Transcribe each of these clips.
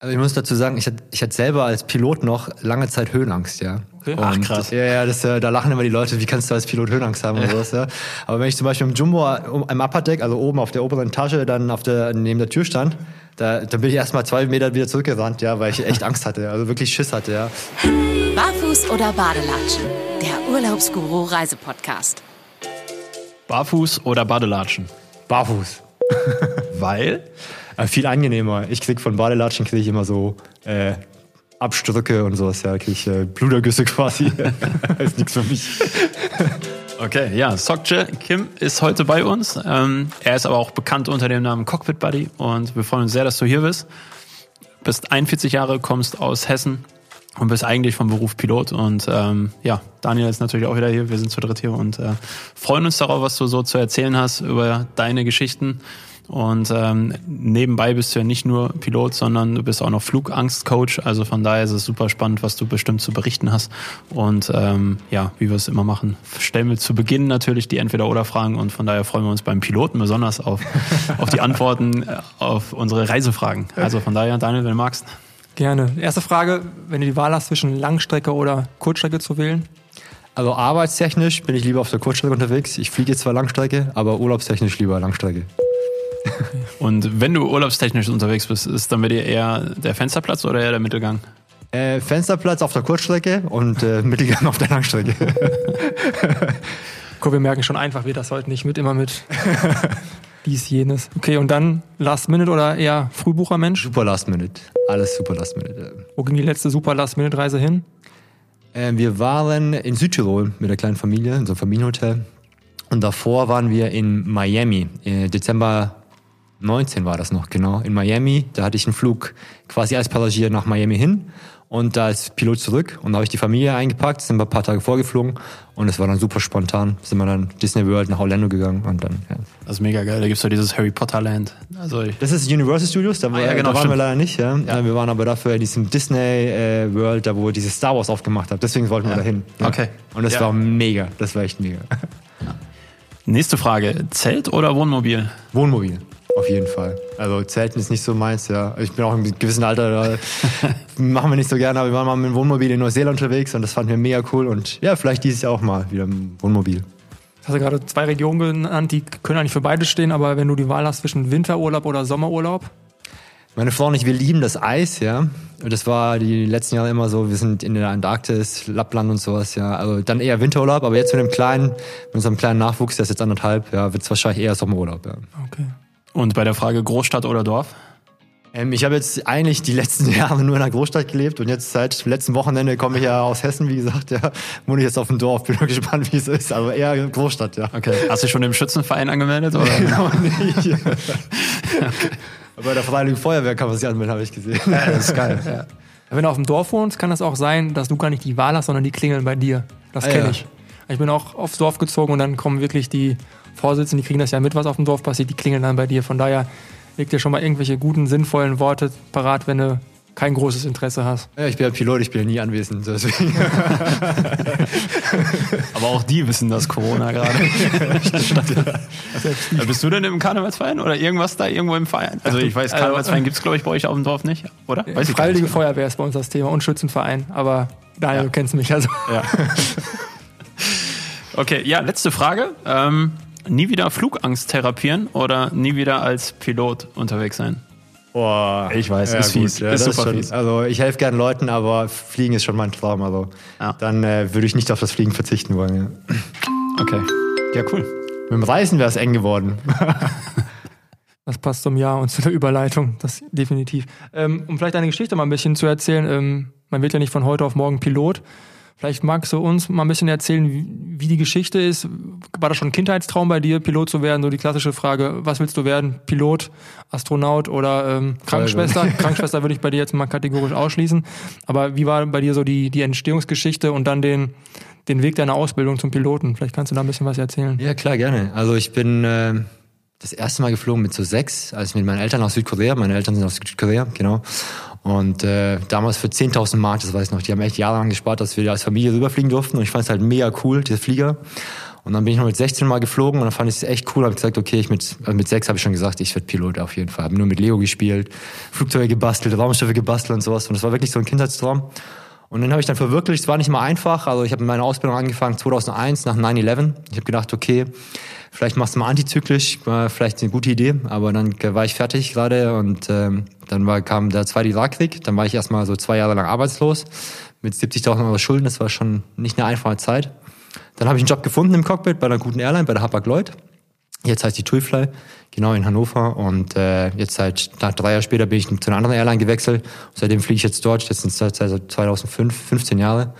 Also ich muss dazu sagen, ich hatte, ich hatte selber als Pilot noch lange Zeit Höhenangst, ja. Okay. Ach, krass. Ja, ja, das, äh, da lachen immer die Leute, wie kannst du als Pilot Höhenangst haben oder sowas, ja. Aber wenn ich zum Beispiel im Jumbo am Upper Deck, also oben auf der oberen Etage, dann auf der, neben der Tür stand, da, da bin ich erstmal zwei Meter wieder zurückgerannt, ja, weil ich echt Angst hatte, also wirklich Schiss hatte, ja. Barfuß oder Badelatschen? Der Urlaubsguru Reisepodcast. Barfuß oder Badelatschen? Barfuß. Weil? Äh, viel angenehmer. Ich krieg von Badelatschen kriege ich immer so äh, Abstrücke und sowas, ja, kriege ich äh, Blutergüsse quasi. ist nichts für mich. Okay, ja, Sokje Kim ist heute bei uns. Ähm, er ist aber auch bekannt unter dem Namen Cockpit Buddy und wir freuen uns sehr, dass du hier bist. Bist 41 Jahre, kommst aus Hessen und bist eigentlich vom Beruf Pilot. Und ähm, ja, Daniel ist natürlich auch wieder hier. Wir sind zu dritt hier und äh, freuen uns darauf, was du so zu erzählen hast über deine Geschichten und ähm, nebenbei bist du ja nicht nur Pilot, sondern du bist auch noch Flugangstcoach. Also von daher ist es super spannend, was du bestimmt zu berichten hast. Und ähm, ja, wie wir es immer machen, stellen wir zu Beginn natürlich die Entweder-Oder-Fragen und von daher freuen wir uns beim Piloten besonders auf, auf die Antworten äh, auf unsere Reisefragen. Also von daher, Daniel, wenn du magst. Gerne. Erste Frage, wenn du die Wahl hast zwischen Langstrecke oder Kurzstrecke zu wählen? Also arbeitstechnisch bin ich lieber auf der Kurzstrecke unterwegs. Ich fliege jetzt zwar Langstrecke, aber urlaubstechnisch lieber Langstrecke. Und wenn du urlaubstechnisch unterwegs bist, ist dann bei dir eher der Fensterplatz oder eher der Mittelgang? Äh, Fensterplatz auf der Kurzstrecke und äh, Mittelgang auf der Langstrecke. Guck, wir merken schon einfach, wir das heute nicht mit, immer mit dies, jenes. Okay, und dann Last Minute oder eher Frühbuchermensch? Super Last Minute. Alles super Last Minute. Wo ging die letzte super Last Minute Reise hin? Äh, wir waren in Südtirol mit der kleinen Familie, in so einem Familienhotel. Und davor waren wir in Miami, äh, Dezember 19 war das noch, genau, in Miami. Da hatte ich einen Flug quasi als Passagier nach Miami hin und da als Pilot zurück. Und da habe ich die Familie eingepackt, sind wir ein paar Tage vorgeflogen und es war dann super spontan. Sind wir dann Disney World nach Orlando gegangen und dann, ja. Das ist mega geil. Da gibt's ja dieses Harry Potter Land. Also das ist Universal Studios, da, ah, ja, genau, da waren stimmt. wir leider nicht. Ja. ja. Wir waren aber dafür in diesem Disney äh, World, da wo dieses Star Wars aufgemacht hat. Deswegen wollten wir ja. dahin. Ja. Okay. Und es war mega. Das war echt mega. Nächste Frage. Zelt oder Wohnmobil? Wohnmobil. Auf jeden Fall. Also Zelten ist nicht so meins, ja. Ich bin auch im gewissen Alter, da machen wir nicht so gerne, aber wir waren mal mit dem Wohnmobil in Neuseeland unterwegs und das fanden wir mega cool und ja, vielleicht dieses Jahr auch mal wieder im Wohnmobil. Du hast ja gerade zwei Regionen genannt, die können eigentlich für beide stehen, aber wenn du die Wahl hast zwischen Winterurlaub oder Sommerurlaub? Meine Frau und ich, wir lieben das Eis, ja. Das war die letzten Jahre immer so, wir sind in der Antarktis, Lappland und sowas, ja. Also dann eher Winterurlaub, aber jetzt mit dem kleinen, mit unserem kleinen Nachwuchs, der ist jetzt anderthalb, ja, wird es wahrscheinlich eher Sommerurlaub, ja. Okay. Und bei der Frage Großstadt oder Dorf? Ähm, ich habe jetzt eigentlich die letzten Jahre nur in der Großstadt gelebt und jetzt seit letzten Wochenende komme ich ja aus Hessen, wie gesagt, ja, wohne ich jetzt auf dem Dorf, bin gespannt, wie es ist, aber eher Großstadt, ja. Okay. Hast du dich schon im Schützenverein angemeldet oder? genau nicht. okay. Bei der Freiwilligen Feuerwehr kann man sich anmelden, habe ich gesehen. Ja, das ist geil. Ja. Wenn du auf dem Dorf wohnst, kann das auch sein, dass du gar nicht die Wahl hast, sondern die klingeln bei dir. Das ah, kenne ja. ich. Ich bin auch aufs Dorf gezogen und dann kommen wirklich die Vorsitzenden, die kriegen das ja mit, was auf dem Dorf passiert, die klingeln dann bei dir. Von daher leg dir schon mal irgendwelche guten, sinnvollen Worte parat, wenn du kein großes Interesse hast. Ja, ich bin ja Pilot, ich bin ja nie anwesend. Deswegen. Aber auch die wissen das Corona gerade. ja. Bist du denn im Karnevalsverein oder irgendwas da irgendwo im Verein? Also ich weiß, Karnevalsverein gibt es glaube ich bei euch auf dem Dorf nicht, oder? Weiß Freiwillige Feuerwehr ist bei uns das Thema und Schützenverein, aber Daniel, ja. du kennst mich also. Ja. Okay, ja, letzte Frage. Ähm, nie wieder Flugangst therapieren oder nie wieder als Pilot unterwegs sein? Boah, ich weiß, ja, ist gut, fies. Ja, ist super ist schon, fies. Also ich helfe gerne Leuten, aber Fliegen ist schon mein Traum. Also ja. dann äh, würde ich nicht auf das Fliegen verzichten wollen. Ja. Okay. Ja, cool. Mit dem Reisen wäre es eng geworden. das passt zum Jahr und zu der Überleitung, das definitiv. Ähm, um vielleicht eine Geschichte mal ein bisschen zu erzählen, ähm, man wird ja nicht von heute auf morgen Pilot. Vielleicht magst du uns mal ein bisschen erzählen, wie die Geschichte ist. War das schon ein Kindheitstraum bei dir, Pilot zu werden? So die klassische Frage, was willst du werden? Pilot, Astronaut oder ähm, Krankenschwester? Krankenschwester würde ich bei dir jetzt mal kategorisch ausschließen. Aber wie war bei dir so die, die Entstehungsgeschichte und dann den, den Weg deiner Ausbildung zum Piloten? Vielleicht kannst du da ein bisschen was erzählen. Ja, klar, gerne. Also ich bin äh, das erste Mal geflogen mit so sechs, als mit meinen Eltern aus Südkorea, meine Eltern sind aus Südkorea, genau. Und äh, damals für 10.000 Mark, das weiß ich noch, die haben echt jahrelang gespart, dass wir als Familie rüberfliegen durften. Und ich fand es halt mega cool, dieser Flieger. Und dann bin ich noch mit 16 mal geflogen und dann fand ich es echt cool. Habe gesagt, okay, ich mit, also mit sechs habe ich schon gesagt, ich werde Pilot auf jeden Fall. Habe nur mit Lego gespielt, Flugzeuge gebastelt, Raumschiffe gebastelt und sowas. Und das war wirklich so ein Kindheitstraum. Und dann habe ich dann verwirklicht, es war nicht mal einfach. Also ich habe meine Ausbildung angefangen 2001 nach 9-11. Ich habe gedacht, okay, vielleicht machst du mal antizyklisch, war vielleicht eine gute Idee. Aber dann war ich fertig gerade und ähm, dann war, kam der zweite Irakkrieg. Dann war ich erstmal so zwei Jahre lang arbeitslos mit 70.000 Euro Schulden. Das war schon nicht eine einfache Zeit. Dann habe ich einen Job gefunden im Cockpit bei einer guten Airline, bei der Hapag-Lloyd. Jetzt heißt die Tuifly, genau in Hannover. Und äh, jetzt seit nach drei Jahren später bin ich zu einer anderen Airline gewechselt. Seitdem fliege ich jetzt dort. Das sind seit 2005, 15 Jahre.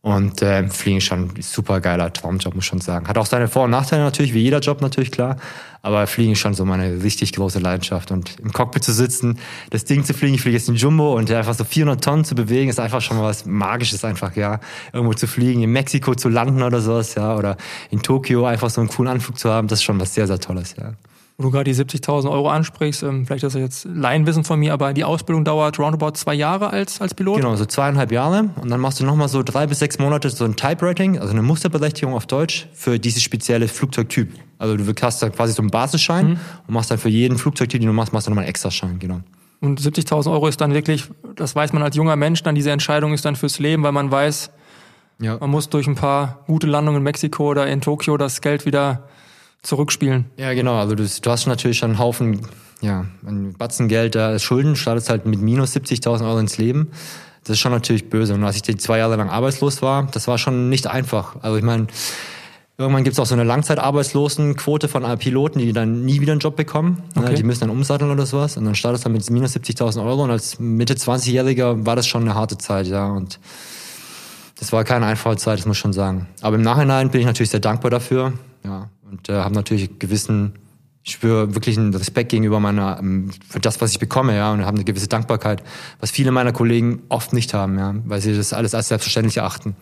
Und äh, Fliegen ist schon ein super geiler Traumjob, muss ich schon sagen. Hat auch seine Vor- und Nachteile natürlich, wie jeder Job natürlich, klar. Aber Fliegen ist schon so meine richtig große Leidenschaft. Und im Cockpit zu sitzen, das Ding zu fliegen, ich fliege jetzt in Jumbo und einfach so 400 Tonnen zu bewegen, ist einfach schon mal was Magisches einfach, ja. Irgendwo zu fliegen, in Mexiko zu landen oder sowas, ja. Oder in Tokio einfach so einen coolen Anflug zu haben, das ist schon was sehr, sehr Tolles, ja wo du gerade die 70.000 Euro ansprichst, ähm, vielleicht ist das jetzt Laienwissen von mir, aber die Ausbildung dauert roundabout zwei Jahre als, als Pilot? Genau, so zweieinhalb Jahre. Und dann machst du nochmal so drei bis sechs Monate so ein Type-Rating, also eine Musterberechtigung auf Deutsch für dieses spezielle Flugzeugtyp. Also du hast da quasi so einen Basisschein mhm. und machst dann für jeden Flugzeugtyp, den du machst, machst du nochmal einen Extraschein, genau. Und 70.000 Euro ist dann wirklich, das weiß man als junger Mensch, dann diese Entscheidung ist dann fürs Leben, weil man weiß, ja. man muss durch ein paar gute Landungen in Mexiko oder in Tokio das Geld wieder zurückspielen. Ja, genau. Also du, du hast natürlich schon einen Haufen, ja, ein Batzen Geld da Schulden, startest halt mit minus 70.000 Euro ins Leben. Das ist schon natürlich böse. Und als ich die zwei Jahre lang arbeitslos war, das war schon nicht einfach. Also ich meine, irgendwann gibt es auch so eine Langzeitarbeitslosenquote von Piloten, die dann nie wieder einen Job bekommen. Ne, okay. Die müssen dann umsatteln oder sowas. Und dann startest du dann mit minus 70.000 Euro. Und als Mitte 20-Jähriger war das schon eine harte Zeit, ja. Und das war keine einfache Zeit, das muss ich schon sagen. Aber im Nachhinein bin ich natürlich sehr dankbar dafür. Ja, und äh, habe natürlich gewissen, ich spüre wirklich einen Respekt gegenüber meiner, ähm, für das, was ich bekomme, ja, und habe eine gewisse Dankbarkeit, was viele meiner Kollegen oft nicht haben, ja, weil sie das alles als selbstverständlich erachten.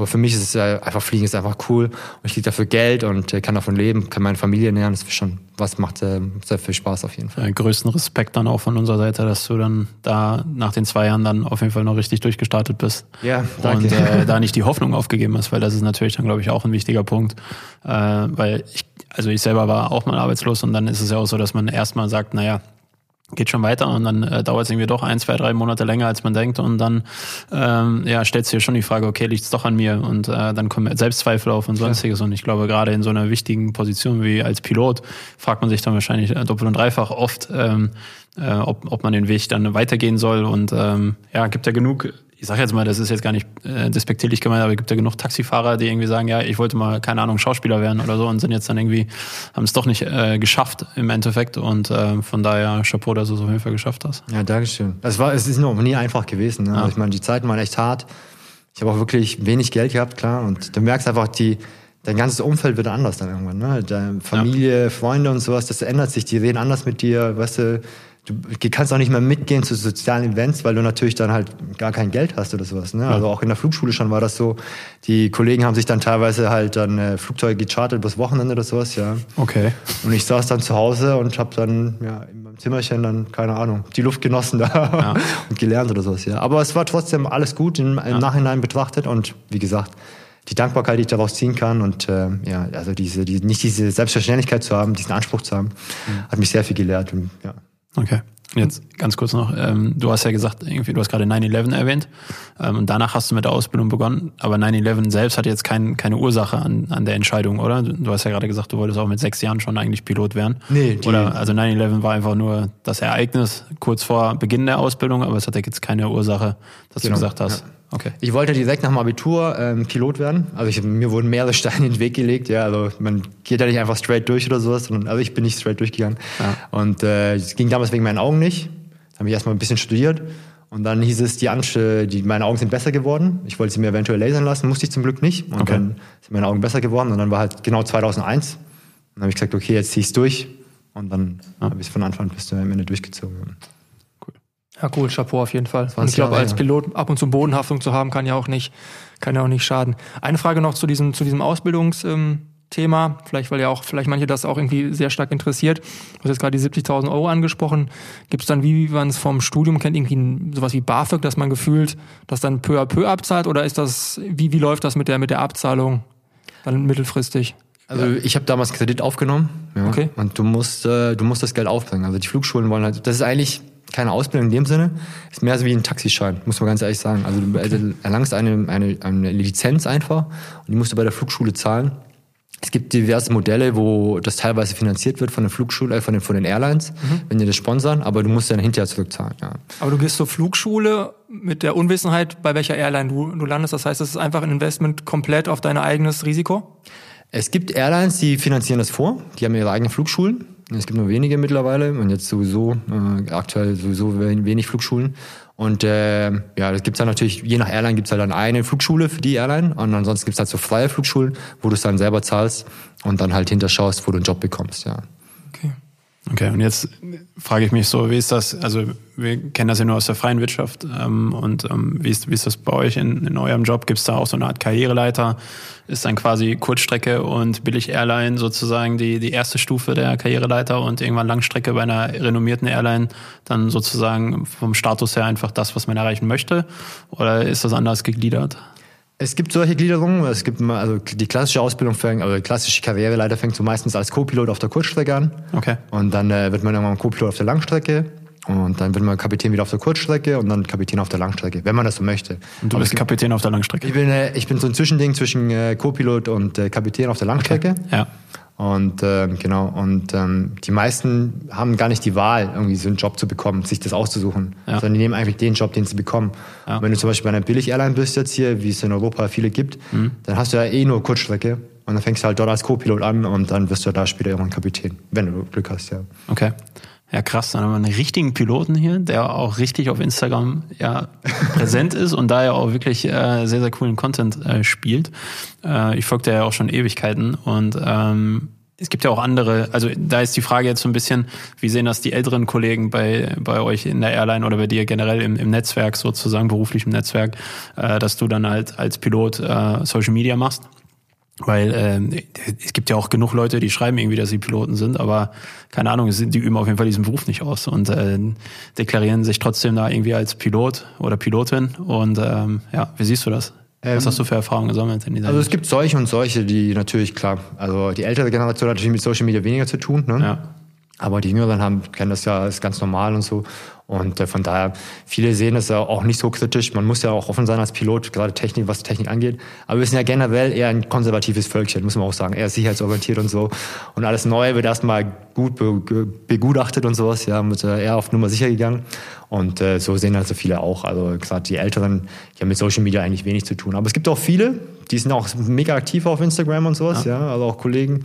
Aber für mich ist es einfach Fliegen ist einfach cool und ich kriege dafür Geld und äh, kann davon leben, kann meine Familie nähern. Das ist schon was macht äh, sehr viel Spaß auf jeden Fall. Ja, größten Respekt dann auch von unserer Seite, dass du dann da nach den zwei Jahren dann auf jeden Fall noch richtig durchgestartet bist. Ja, danke. Und äh, da nicht die Hoffnung aufgegeben hast, weil das ist natürlich dann glaube ich auch ein wichtiger Punkt, äh, weil ich also ich selber war auch mal arbeitslos und dann ist es ja auch so, dass man erstmal sagt, naja, geht schon weiter und dann äh, dauert es irgendwie doch ein, zwei, drei Monate länger, als man denkt und dann ähm, ja, stellt sich schon die Frage, okay, liegt es doch an mir und äh, dann kommen Selbstzweifel auf und sonstiges ja. und ich glaube, gerade in so einer wichtigen Position wie als Pilot fragt man sich dann wahrscheinlich äh, doppelt und dreifach oft, ähm, äh, ob, ob man den Weg dann weitergehen soll und ähm, ja, gibt ja genug ich sage jetzt mal, das ist jetzt gar nicht äh, despektierlich gemeint, aber es gibt ja genug Taxifahrer, die irgendwie sagen, ja, ich wollte mal, keine Ahnung, Schauspieler werden oder so und sind jetzt dann irgendwie, haben es doch nicht äh, geschafft im Endeffekt und äh, von daher Chapeau, dass du es auf jeden Fall geschafft hast. Ja, Dankeschön. Es war, es ist noch nie einfach gewesen. Ne? Ja. Also ich meine, die Zeiten waren echt hart. Ich habe auch wirklich wenig Geld gehabt, klar, und du merkst einfach, die, dein ganzes Umfeld wird anders dann irgendwann, ne? Deine Familie, ja. Freunde und sowas, das ändert sich, die reden anders mit dir, weißt du, du kannst auch nicht mehr mitgehen zu sozialen Events, weil du natürlich dann halt gar kein Geld hast oder sowas. Ne? Ja. Also auch in der Flugschule schon war das so. Die Kollegen haben sich dann teilweise halt dann äh, Flugzeuge gechartert bis Wochenende oder sowas, ja. Okay. Und ich saß dann zu Hause und habe dann ja in meinem Zimmerchen dann keine Ahnung die Luft genossen da ja. und gelernt oder sowas, ja. Aber es war trotzdem alles gut im, im ja. Nachhinein betrachtet und wie gesagt die Dankbarkeit, die ich daraus ziehen kann und äh, ja, also diese, die, nicht diese Selbstverständlichkeit zu haben, diesen Anspruch zu haben, mhm. hat mich sehr viel gelehrt und ja. Okay. Jetzt ganz kurz noch, ähm, du hast ja gesagt, irgendwie, du hast gerade 9-11 erwähnt ähm, und danach hast du mit der Ausbildung begonnen, aber 9-11 selbst hat jetzt kein, keine Ursache an, an der Entscheidung, oder? Du hast ja gerade gesagt, du wolltest auch mit sechs Jahren schon eigentlich Pilot werden. Nee, die oder also 9-11 war einfach nur das Ereignis kurz vor Beginn der Ausbildung, aber es hat ja jetzt keine Ursache, dass genau, du gesagt hast. Ja. Okay. Ich wollte direkt nach dem Abitur ähm, Pilot werden. Also ich, mir wurden mehrere Steine in den Weg gelegt. Ja, also man geht ja nicht einfach straight durch oder sowas, sondern also ich bin nicht straight durchgegangen. Ja. Und äh, es ging damals wegen meinen Augen nicht. Da habe ich erstmal ein bisschen studiert. Und dann hieß es, die, Ansche, die meine Augen sind besser geworden. Ich wollte sie mir eventuell lasern lassen, musste ich zum Glück nicht. Und okay. dann sind meine Augen besser geworden. Und dann war halt genau 2001. Und dann habe ich gesagt, okay, jetzt zieh ich's durch. Und dann ja. habe ich es von Anfang bis zum Ende durchgezogen. Ja, cool, Chapeau auf jeden Fall. Und ich glaube, als Pilot ab und zu Bodenhaftung zu haben, kann ja auch nicht, kann ja auch nicht schaden. Eine Frage noch zu diesem, zu diesem Ausbildungsthema, ähm, vielleicht, weil ja auch, vielleicht manche das auch irgendwie sehr stark interessiert. Du hast jetzt gerade die 70.000 Euro angesprochen. Gibt es dann, wie man es vom Studium kennt, irgendwie sowas wie BAföG, dass man gefühlt das dann peu à peu abzahlt? Oder ist das, wie, wie läuft das mit der, mit der Abzahlung dann mittelfristig? Also ich habe damals Kredit aufgenommen. Ja, Okay. Und du musst, äh, du musst das Geld aufbringen. Also die Flugschulen wollen halt, das ist eigentlich keine Ausbildung in dem Sinne, ist mehr so wie ein Taxischein, muss man ganz ehrlich sagen. Also du also erlangst eine, eine, eine Lizenz einfach und die musst du bei der Flugschule zahlen. Es gibt diverse Modelle, wo das teilweise finanziert wird von der Flugschule, äh, von den, von den Airlines, wenn die das sponsern, aber du musst dann hinterher zurückzahlen. Ja. Aber du gehst zur Flugschule mit der Unwissenheit, bei welcher Airline du, du landest. Das heißt, es ist einfach ein Investment komplett auf dein eigenes Risiko. Es gibt Airlines, die finanzieren das vor. Die haben ihre eigenen Flugschulen. Es gibt nur wenige mittlerweile und jetzt sowieso äh, aktuell sowieso wen- wenig Flugschulen. Und äh, ja, das gibt's dann natürlich, je nach Airline gibt's halt dann eine Flugschule für die Airline und ansonsten gibt's halt so freie Flugschulen, wo du es dann selber zahlst und dann halt hinterschaust, wo du einen Job bekommst, ja. Okay. Und jetzt frage ich mich so, wie ist das, also wir kennen das ja nur aus der freien Wirtschaft ähm, und ähm, wie, ist, wie ist das bei euch in, in eurem Job? Gibt es da auch so eine Art Karriereleiter? Ist dann quasi Kurzstrecke und Billig-Airline sozusagen die, die erste Stufe der Karriereleiter und irgendwann Langstrecke bei einer renommierten Airline dann sozusagen vom Status her einfach das, was man erreichen möchte? Oder ist das anders gegliedert? Es gibt solche Gliederungen, es gibt also die klassische Ausbildung fängt, also die klassische Karriereleiter fängt so meistens als Co-Pilot auf der Kurzstrecke an. Okay. Und dann äh, wird man irgendwann Co-Pilot auf der Langstrecke. Und dann wird man Kapitän wieder auf der Kurzstrecke und dann Kapitän auf der Langstrecke, wenn man das so möchte. Und du Aber bist gibt- Kapitän auf der Langstrecke? ich bin, äh, ich bin so ein Zwischending zwischen äh, Co-Pilot und äh, Kapitän auf der Langstrecke. Ja. Und ähm, genau, und ähm, die meisten haben gar nicht die Wahl, irgendwie so einen Job zu bekommen, sich das auszusuchen. Ja. Sondern die nehmen eigentlich den Job, den sie bekommen. Ja. Und wenn du zum Beispiel bei einer Billig-Airline bist jetzt hier, wie es in Europa viele gibt, Mhm. dann hast du ja eh nur Kurzstrecke. Und dann fängst du halt dort als Co-Pilot an und dann wirst du da später irgendwann Kapitän, wenn du Glück hast, ja. Okay. Ja, krass. Dann haben wir einen richtigen Piloten hier, der auch richtig auf Instagram ja präsent ist und da ja auch wirklich äh, sehr, sehr coolen Content äh, spielt. Äh, ich folge der ja auch schon Ewigkeiten und ähm, es gibt ja auch andere, also da ist die Frage jetzt so ein bisschen, wie sehen das die älteren Kollegen bei, bei euch in der Airline oder bei dir generell im, im Netzwerk sozusagen, beruflichem Netzwerk, äh, dass du dann halt als Pilot äh, Social Media machst? Weil ähm, es gibt ja auch genug Leute, die schreiben irgendwie, dass sie Piloten sind, aber keine Ahnung, die üben auf jeden Fall diesen Beruf nicht aus und äh, deklarieren sich trotzdem da irgendwie als Pilot oder Pilotin. Und ähm, ja, wie siehst du das? Was hast du für Erfahrungen gesammelt in dieser Also es gibt solche und solche, die natürlich, klar, also die ältere Generation hat natürlich mit Social Media weniger zu tun, ne? Ja. Aber die Jüngeren haben, kennen das ja, ist ganz normal und so. Und äh, von daher, viele sehen das ja auch nicht so kritisch. Man muss ja auch offen sein als Pilot, gerade Technik, was Technik angeht. Aber wir sind ja generell eher ein konservatives Völkchen, muss man auch sagen. Eher sicherheitsorientiert und so. Und alles Neue wird erstmal gut begutachtet und sowas, ja, wird äh, eher auf Nummer sicher gegangen. Und äh, so sehen also viele auch. Also gesagt, die Älteren, die haben mit Social Media eigentlich wenig zu tun. Aber es gibt auch viele, die sind auch mega aktiv auf Instagram und sowas, ja, also auch Kollegen.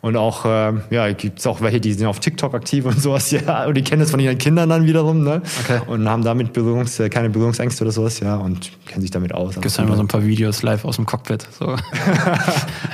Und auch, äh, ja, gibt es auch welche, die sind auf TikTok aktiv und sowas, ja, und die kennen das von ihren Kindern dann wiederum, ne? Okay. Und haben damit Berührungs, äh, keine Berührungsängste oder sowas, ja, und kennen sich damit aus. Gibt es immer so ein paar Videos live aus dem Cockpit. So.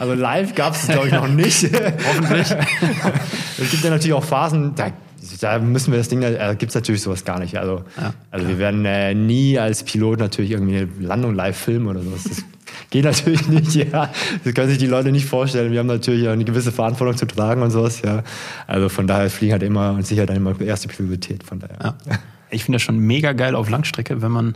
Also live gab es glaube ich noch nicht. Hoffentlich. es gibt ja natürlich auch Phasen, da, da müssen wir das Ding, da gibt es natürlich sowas gar nicht. Also, Ja, also wir werden äh, nie als Pilot natürlich irgendwie eine Landung live filmen oder sowas. Das geht natürlich nicht, ja. Das können sich die Leute nicht vorstellen. Wir haben natürlich eine gewisse Verantwortung zu tragen und sowas, ja. Also von daher fliegen halt immer und sicher dann immer erste Priorität, von daher. Ja. Ich finde das schon mega geil auf Langstrecke, wenn man,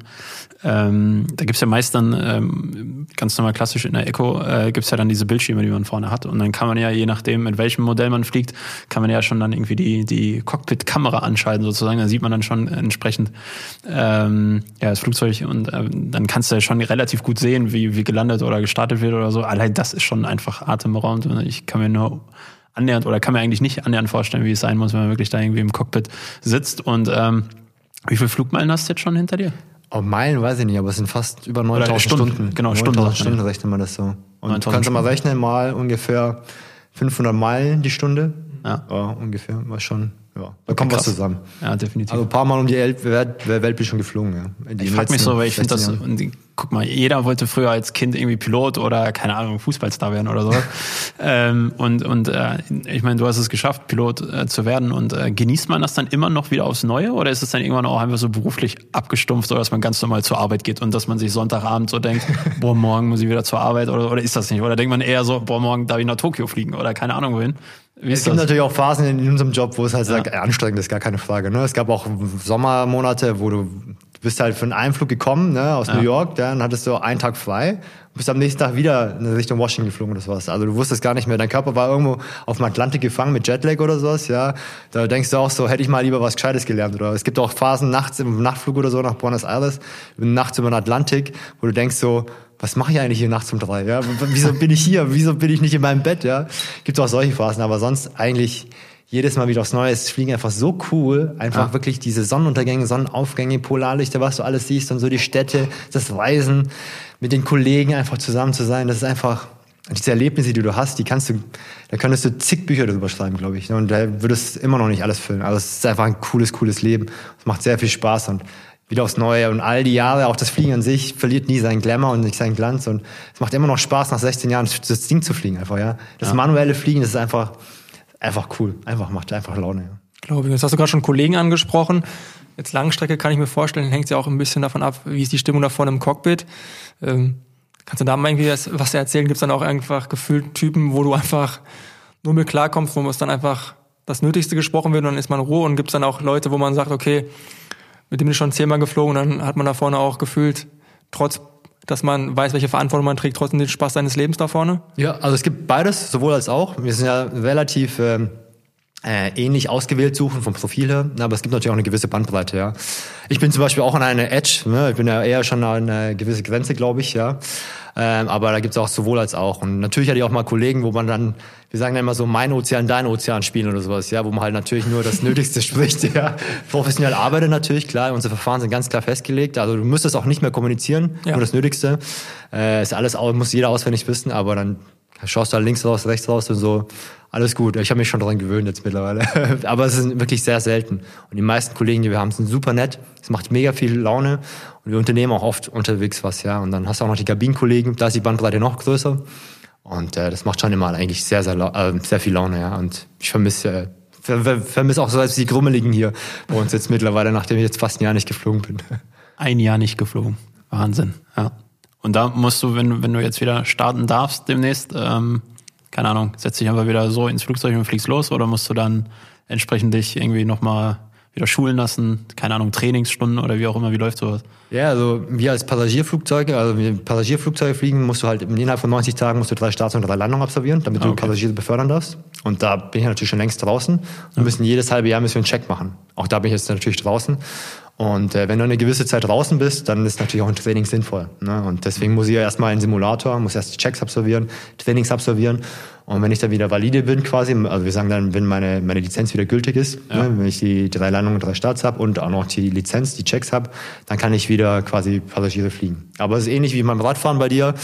ähm, da gibt's ja meist dann ähm, ganz normal klassisch in der Eco, äh, gibt's ja dann diese Bildschirme, die man vorne hat. Und dann kann man ja, je nachdem, mit welchem Modell man fliegt, kann man ja schon dann irgendwie die, die Cockpit-Kamera anschalten sozusagen. Da sieht man dann schon entsprechend ähm, ja, das Flugzeug und ähm, dann kannst du ja schon relativ gut sehen, wie, wie gelandet oder gestartet wird oder so. Allein das ist schon einfach atemberaubend. Ich kann mir nur annähernd oder kann mir eigentlich nicht annähernd vorstellen, wie es sein muss, wenn man wirklich da irgendwie im Cockpit sitzt. Und ähm, wie viele Flugmeilen hast du jetzt schon hinter dir? Oh, Meilen weiß ich nicht, aber es sind fast über 9000 Stunden. Stunden. Genau, 9000 Stunden. Stunden rechnet man das so. Und du 9000 kannst du mal Stunden. rechnen, mal ungefähr 500 Meilen die Stunde. Ja. ungefähr, war schon, ja. Da kommt was krass. zusammen. Ja, definitiv. Also ein paar Mal um die El- Welt, Welt bin ich schon geflogen, ja. Ich frag mich so, weil ich finde das, 16 Jahren. und die- guck mal, jeder wollte früher als Kind irgendwie Pilot oder, keine Ahnung, Fußballstar werden oder so. ähm, und und äh, ich meine, du hast es geschafft, Pilot äh, zu werden und äh, genießt man das dann immer noch wieder aufs Neue oder ist es dann irgendwann auch einfach so beruflich abgestumpft oder dass man ganz normal zur Arbeit geht und dass man sich Sonntagabend so denkt, boah, morgen muss ich wieder zur Arbeit oder, oder ist das nicht? Oder denkt man eher so, boah, morgen darf ich nach Tokio fliegen oder keine Ahnung wohin? Wie Es gibt das? natürlich auch Phasen in unserem Job, wo es halt sehr anstrengend ist, gar keine Frage. Ne? Es gab auch Sommermonate, wo du bist halt von einem Flug gekommen, ne, aus Ja. New York, dann hattest du einen Tag frei, bist am nächsten Tag wieder in Richtung Washington geflogen oder sowas. Also du wusstest gar nicht mehr, dein Körper war irgendwo auf dem Atlantik gefangen mit Jetlag oder sowas, ja. Da denkst du auch so, hätte ich mal lieber was Gescheites gelernt oder es gibt auch Phasen nachts im Nachtflug oder so nach Buenos Aires, nachts über den Atlantik, wo du denkst so, was mache ich eigentlich hier nachts um drei? Ja? Wieso bin ich hier? Wieso bin ich nicht in meinem Bett? Ja? Gibt auch solche Phasen, aber sonst eigentlich jedes Mal wieder aufs Neue. Es fliegen einfach so cool. Einfach Ja. wirklich diese Sonnenuntergänge, Sonnenaufgänge, Polarlichter, was du alles siehst und so die Städte, das Reisen, mit den Kollegen einfach zusammen zu sein. Das ist einfach, diese Erlebnisse, die du hast, die kannst du, da könntest du zig Bücher darüber schreiben, glaube ich. Und da würdest immer noch nicht alles füllen. Also es ist einfach ein cooles, cooles Leben. Es macht sehr viel Spaß und wieder aufs Neue und all die Jahre, auch das Fliegen an sich verliert nie seinen Glamour und nicht seinen Glanz und es macht immer noch Spaß, nach 16 Jahren das Ding zu fliegen einfach, ja. Das manuelle Fliegen, das ist einfach, einfach cool. Einfach, macht einfach Laune, ja. Glaube ich. Jetzt hast du gerade schon Kollegen angesprochen. Jetzt Langstrecke kann ich mir vorstellen, hängt ja auch ein bisschen davon ab, wie ist die Stimmung da vorne im Cockpit. Ähm, kannst du da mal irgendwie was, was erzählen? Gibt es dann auch einfach gefühlt Typen, wo du einfach nur mit klarkommst, wo es dann einfach das Nötigste gesprochen wird und dann ist man Ruhe und gibt es dann auch Leute, wo man sagt, okay, mit dem bin ich schon zehnmal geflogen, dann hat man da vorne auch gefühlt, trotz dass man weiß, welche Verantwortung man trägt, trotzdem den Spaß seines Lebens da vorne? Ja, also es gibt beides, sowohl als auch. Wir sind ja relativ ähm, äh, ähnlich ausgewählt suchen vom Profil her, aber es gibt natürlich auch eine gewisse Bandbreite, ja. Ich bin zum Beispiel auch an einer Edge, ne? ich bin ja eher schon an eine gewisse Grenze, glaube ich, ja. Ähm, aber da gibt's auch sowohl als auch. Und natürlich hatte ich auch mal Kollegen, wo man dann, wir sagen dann immer so, mein Ozean, dein Ozean spielen oder sowas, ja, wo man halt natürlich nur das Nötigste spricht, ja. Professionell arbeitet natürlich, klar, unsere Verfahren sind ganz klar festgelegt. Also du müsstest auch nicht mehr kommunizieren, Ja. nur das Nötigste. Äh, ist alles, muss jeder auswendig wissen, aber dann schaust halt links raus, rechts raus und so. Alles gut. Ich habe mich schon daran gewöhnt jetzt mittlerweile. Aber es ist wirklich sehr selten. Und die meisten Kollegen, die wir haben, sind super nett. Es macht mega viel Laune. Und wir unternehmen auch oft unterwegs was, ja. Und dann hast du auch noch die Kabinenkollegen, da ist die Bandbreite noch größer. Und äh, das macht schon immer eigentlich sehr, sehr, äh, sehr viel Laune, ja. Und ich vermisse äh, ver ver vermisse auch so als die Grummeligen hier bei uns jetzt mittlerweile, nachdem ich jetzt fast ein Jahr nicht geflogen bin. Ein Jahr nicht geflogen. Wahnsinn, ja. Und da musst du, wenn, du- wenn du jetzt wieder starten darfst demnächst, ähm, keine Ahnung, setz dich einfach wieder so ins Flugzeug und fliegst los oder musst du dann entsprechend dich irgendwie nochmal wieder schulen lassen, keine Ahnung, Trainingsstunden oder wie auch immer, wie läuft sowas? Ja, also wir als Passagierflugzeuge, also wir Passagierflugzeuge fliegen, musst du halt innerhalb von 90 Tagen musst du drei Starts und drei Landungen absolvieren, damit du Okay. Passagiere befördern darfst. Und da bin ich natürlich schon längst draußen. Wir müssen jedes halbe Jahr müssen wir einen Check machen. Auch da bin ich jetzt natürlich draußen. Und äh, wenn du eine gewisse Zeit draußen bist, dann ist natürlich auch ein Training sinnvoll. Ne? Und deswegen muss ich ja erstmal einen Simulator, muss erst Checks absolvieren, Trainings absolvieren. Und wenn ich dann wieder valide bin quasi, also wir sagen dann, wenn meine, meine Lizenz wieder gültig ist, ne, wenn ich die drei Landungen und drei Starts habe und auch noch die Lizenz, die Checks habe, dann kann ich wieder quasi Passagiere fliegen. Aber es ist ähnlich wie beim Radfahren bei dir.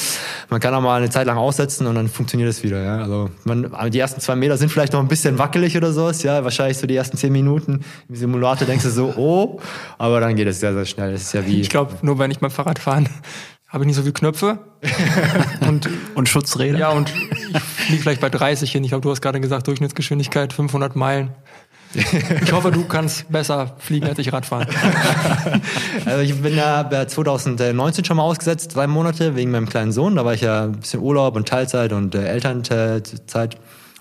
Man kann auch mal eine Zeit lang aussetzen und dann funktioniert es wieder. Ja? Also man, die ersten zwei Meter sind vielleicht noch ein bisschen wackelig oder sowas, ja, wahrscheinlich so die ersten zehn Minuten im Simulator denkst du so, oh, aber dann geht es sehr, sehr schnell. Das ist ja wie Ich glaube, nur wenn ich beim Fahrrad fahren, habe ich nicht so viele Knöpfe. und Und Schutzräder? ja, und ich liege vielleicht bei 30 hin. Ich glaube, du hast gerade gesagt, Durchschnittsgeschwindigkeit 500 Meilen. Ich hoffe, du kannst besser fliegen als ich Radfahren. Also ich bin ja bei 2019 schon mal ausgesetzt, drei Monate wegen meinem kleinen Sohn. Da war ich ja ein bisschen Urlaub und Teilzeit und äh, Elternzeit.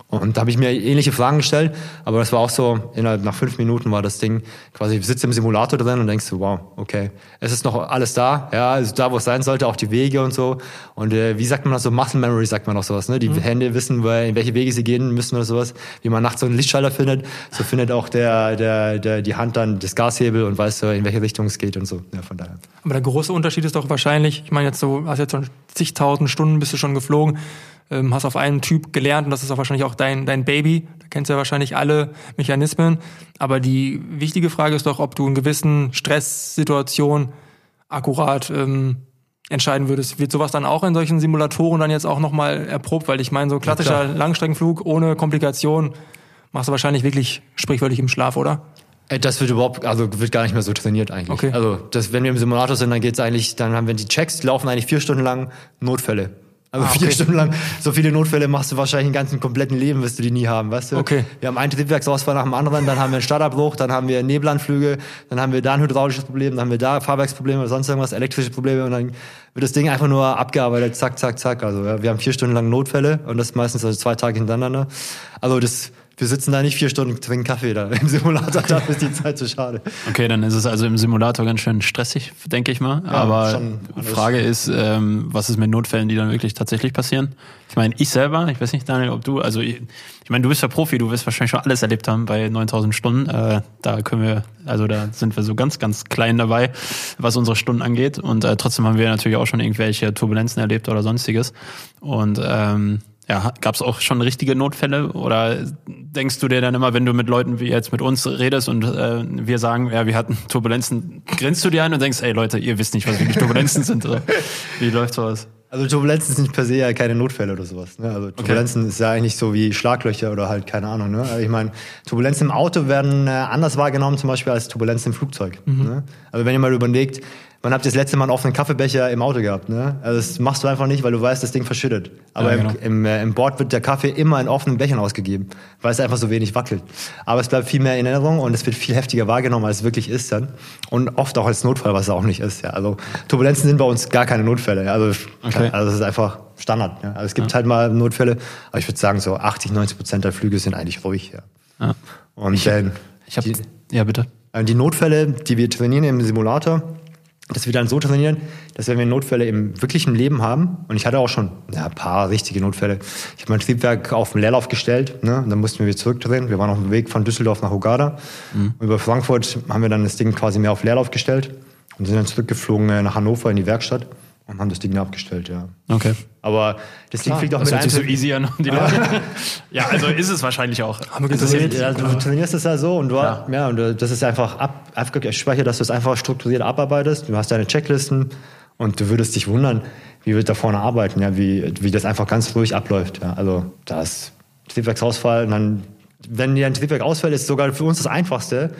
Und da habe ich mir ähnliche Fragen gestellt, aber das war auch so, innerhalb nach fünf Minuten war das Ding quasi, ich sitze im Simulator drin und denkst so, wow, okay, es ist noch alles da, ja, also da, wo es sein sollte, auch die Wege und so. Und äh, wie sagt man das so, Muscle Memory sagt man auch sowas, ne? Die Hände wissen, in welche Wege sie gehen müssen oder sowas. Wie man nachts so einen Lichtschalter findet, so findet auch der, der, der, die Hand dann das Gashebel und weiß, in welche Richtung es geht und so. Ja, von daher. Aber der große Unterschied ist doch wahrscheinlich, ich meine jetzt so, hast jetzt schon zigtausend Stunden, bist du schon geflogen, ähm, hast auf einen Typ gelernt und das ist auch wahrscheinlich auch dein, dein Baby. Da kennst du ja wahrscheinlich alle Mechanismen. Aber die wichtige Frage ist doch, ob du in gewissen Stresssituationen akkurat ähm, entscheiden würdest. Wird sowas dann auch in solchen Simulatoren dann jetzt auch nochmal erprobt? Weil ich meine, so klassischer klar. Langstreckenflug ohne Komplikation machst du wahrscheinlich wirklich sprichwörtlich im Schlaf, oder? Äh, Das wird überhaupt, also wird gar nicht mehr so trainiert eigentlich. Okay. Also das, wenn wir im Simulator sind, dann geht's eigentlich, dann haben wir die Checks, laufen eigentlich vier Stunden lang Notfälle. Also Ah, okay. vier Stunden lang, so viele Notfälle machst du wahrscheinlich im ganzen kompletten Leben, wirst du die nie haben, weißt du? Okay. Wir haben einen Triebwerksausfall nach dem anderen, dann haben wir einen Startabbruch, dann haben wir Nebelanflüge, dann haben wir da ein hydraulisches Problem, dann haben wir da Fahrwerksprobleme oder sonst irgendwas, elektrische Probleme und dann wird das Ding einfach nur abgearbeitet, zack, zack, zack. Also ja, wir haben vier Stunden lang Notfälle und das meistens also zwei Tage hintereinander. Also das wir sitzen da nicht vier Stunden, trinken Kaffee da im Simulator, dafür ist die Zeit zu schade. Okay, dann ist es also im Simulator ganz schön stressig, denke ich mal. Aber die alles. Frage ist, ähm, was ist mit Notfällen, die dann wirklich tatsächlich passieren? Ich meine, ich selber, ich weiß nicht, Daniel, ob du, also ich, ich meine, du bist ja Profi, du wirst wahrscheinlich schon alles erlebt haben bei 9000 Stunden. Äh, da können wir, also da sind wir so ganz, ganz klein dabei, was unsere Stunden angeht. Und äh, trotzdem haben wir natürlich auch schon irgendwelche Turbulenzen erlebt oder sonstiges. Und ähm, ja, gab es auch schon richtige Notfälle oder denkst du dir dann immer, wenn du mit Leuten wie jetzt mit uns redest und äh, wir sagen, ja, wir hatten Turbulenzen, grinst du dir ein und denkst, ey Leute, ihr wisst nicht, was wirklich Turbulenzen sind. Oder? Wie läuft sowas? Also Turbulenzen sind per se ja keine Notfälle oder sowas. Ne? Also Turbulenzen ist ja eigentlich so wie Schlaglöcher oder halt keine Ahnung. Ne? Ich meine, Turbulenzen im Auto werden äh, anders wahrgenommen zum Beispiel als Turbulenzen im Flugzeug. Ne? Also wenn ihr mal überlegt, wann habt ihr das letzte Mal einen offenen Kaffeebecher im Auto gehabt? Ne? Also das machst du einfach nicht, weil du weißt, das Ding verschüttet. Aber Ja, genau. im, im, äh, im Bord wird der Kaffee immer in offenen Bechern ausgegeben, weil es einfach so wenig wackelt. Aber es bleibt viel mehr in Erinnerung und es wird viel heftiger wahrgenommen, als es wirklich ist dann. Und oft auch als Notfall, was es auch nicht ist. Ja. Also Turbulenzen sind bei uns gar keine Notfälle. ja. Also, Okay. also es ist einfach Standard. Ja. Also es gibt halt mal Notfälle, aber ich würde sagen, so 80, 90 Prozent der Flüge sind eigentlich ruhig. Ja. Ja. Und dann Ich habe, die, ja bitte. die Notfälle, die wir trainieren im Simulator, dass wir dann so trainieren, dass wenn wir Notfälle im wirklichen Leben haben, und ich hatte auch schon ja, ein paar richtige Notfälle. Ich habe mein Triebwerk auf den Leerlauf gestellt, ne? und dann mussten wir wieder zurückdrehen. Wir waren auf dem Weg von Düsseldorf nach Hogada. Und über Frankfurt haben wir dann das Ding quasi mehr auf Leerlauf gestellt und sind dann zurückgeflogen äh, nach Hannover in die Werkstatt und haben das Ding da abgestellt, ja. Okay. Aber das Ding fliegt auch Das mit hört sich so einem- easy an. Die Leute. ja, also ist es wahrscheinlich auch. Haben wir Das ist, gesehen. ja, du trainierst es ja so und du, Ja. ja. und das ist einfach ab, abgespeichert, dass du es einfach strukturiert abarbeitest. Du hast deine Checklisten und du würdest dich wundern, wie wir da vorne arbeiten, ja, wie, wie das einfach ganz ruhig abläuft. Ja. Also da ist Triebwerksausfall und dann, wenn dir ein Triebwerk ausfällt, ist sogar für uns das Einfachste,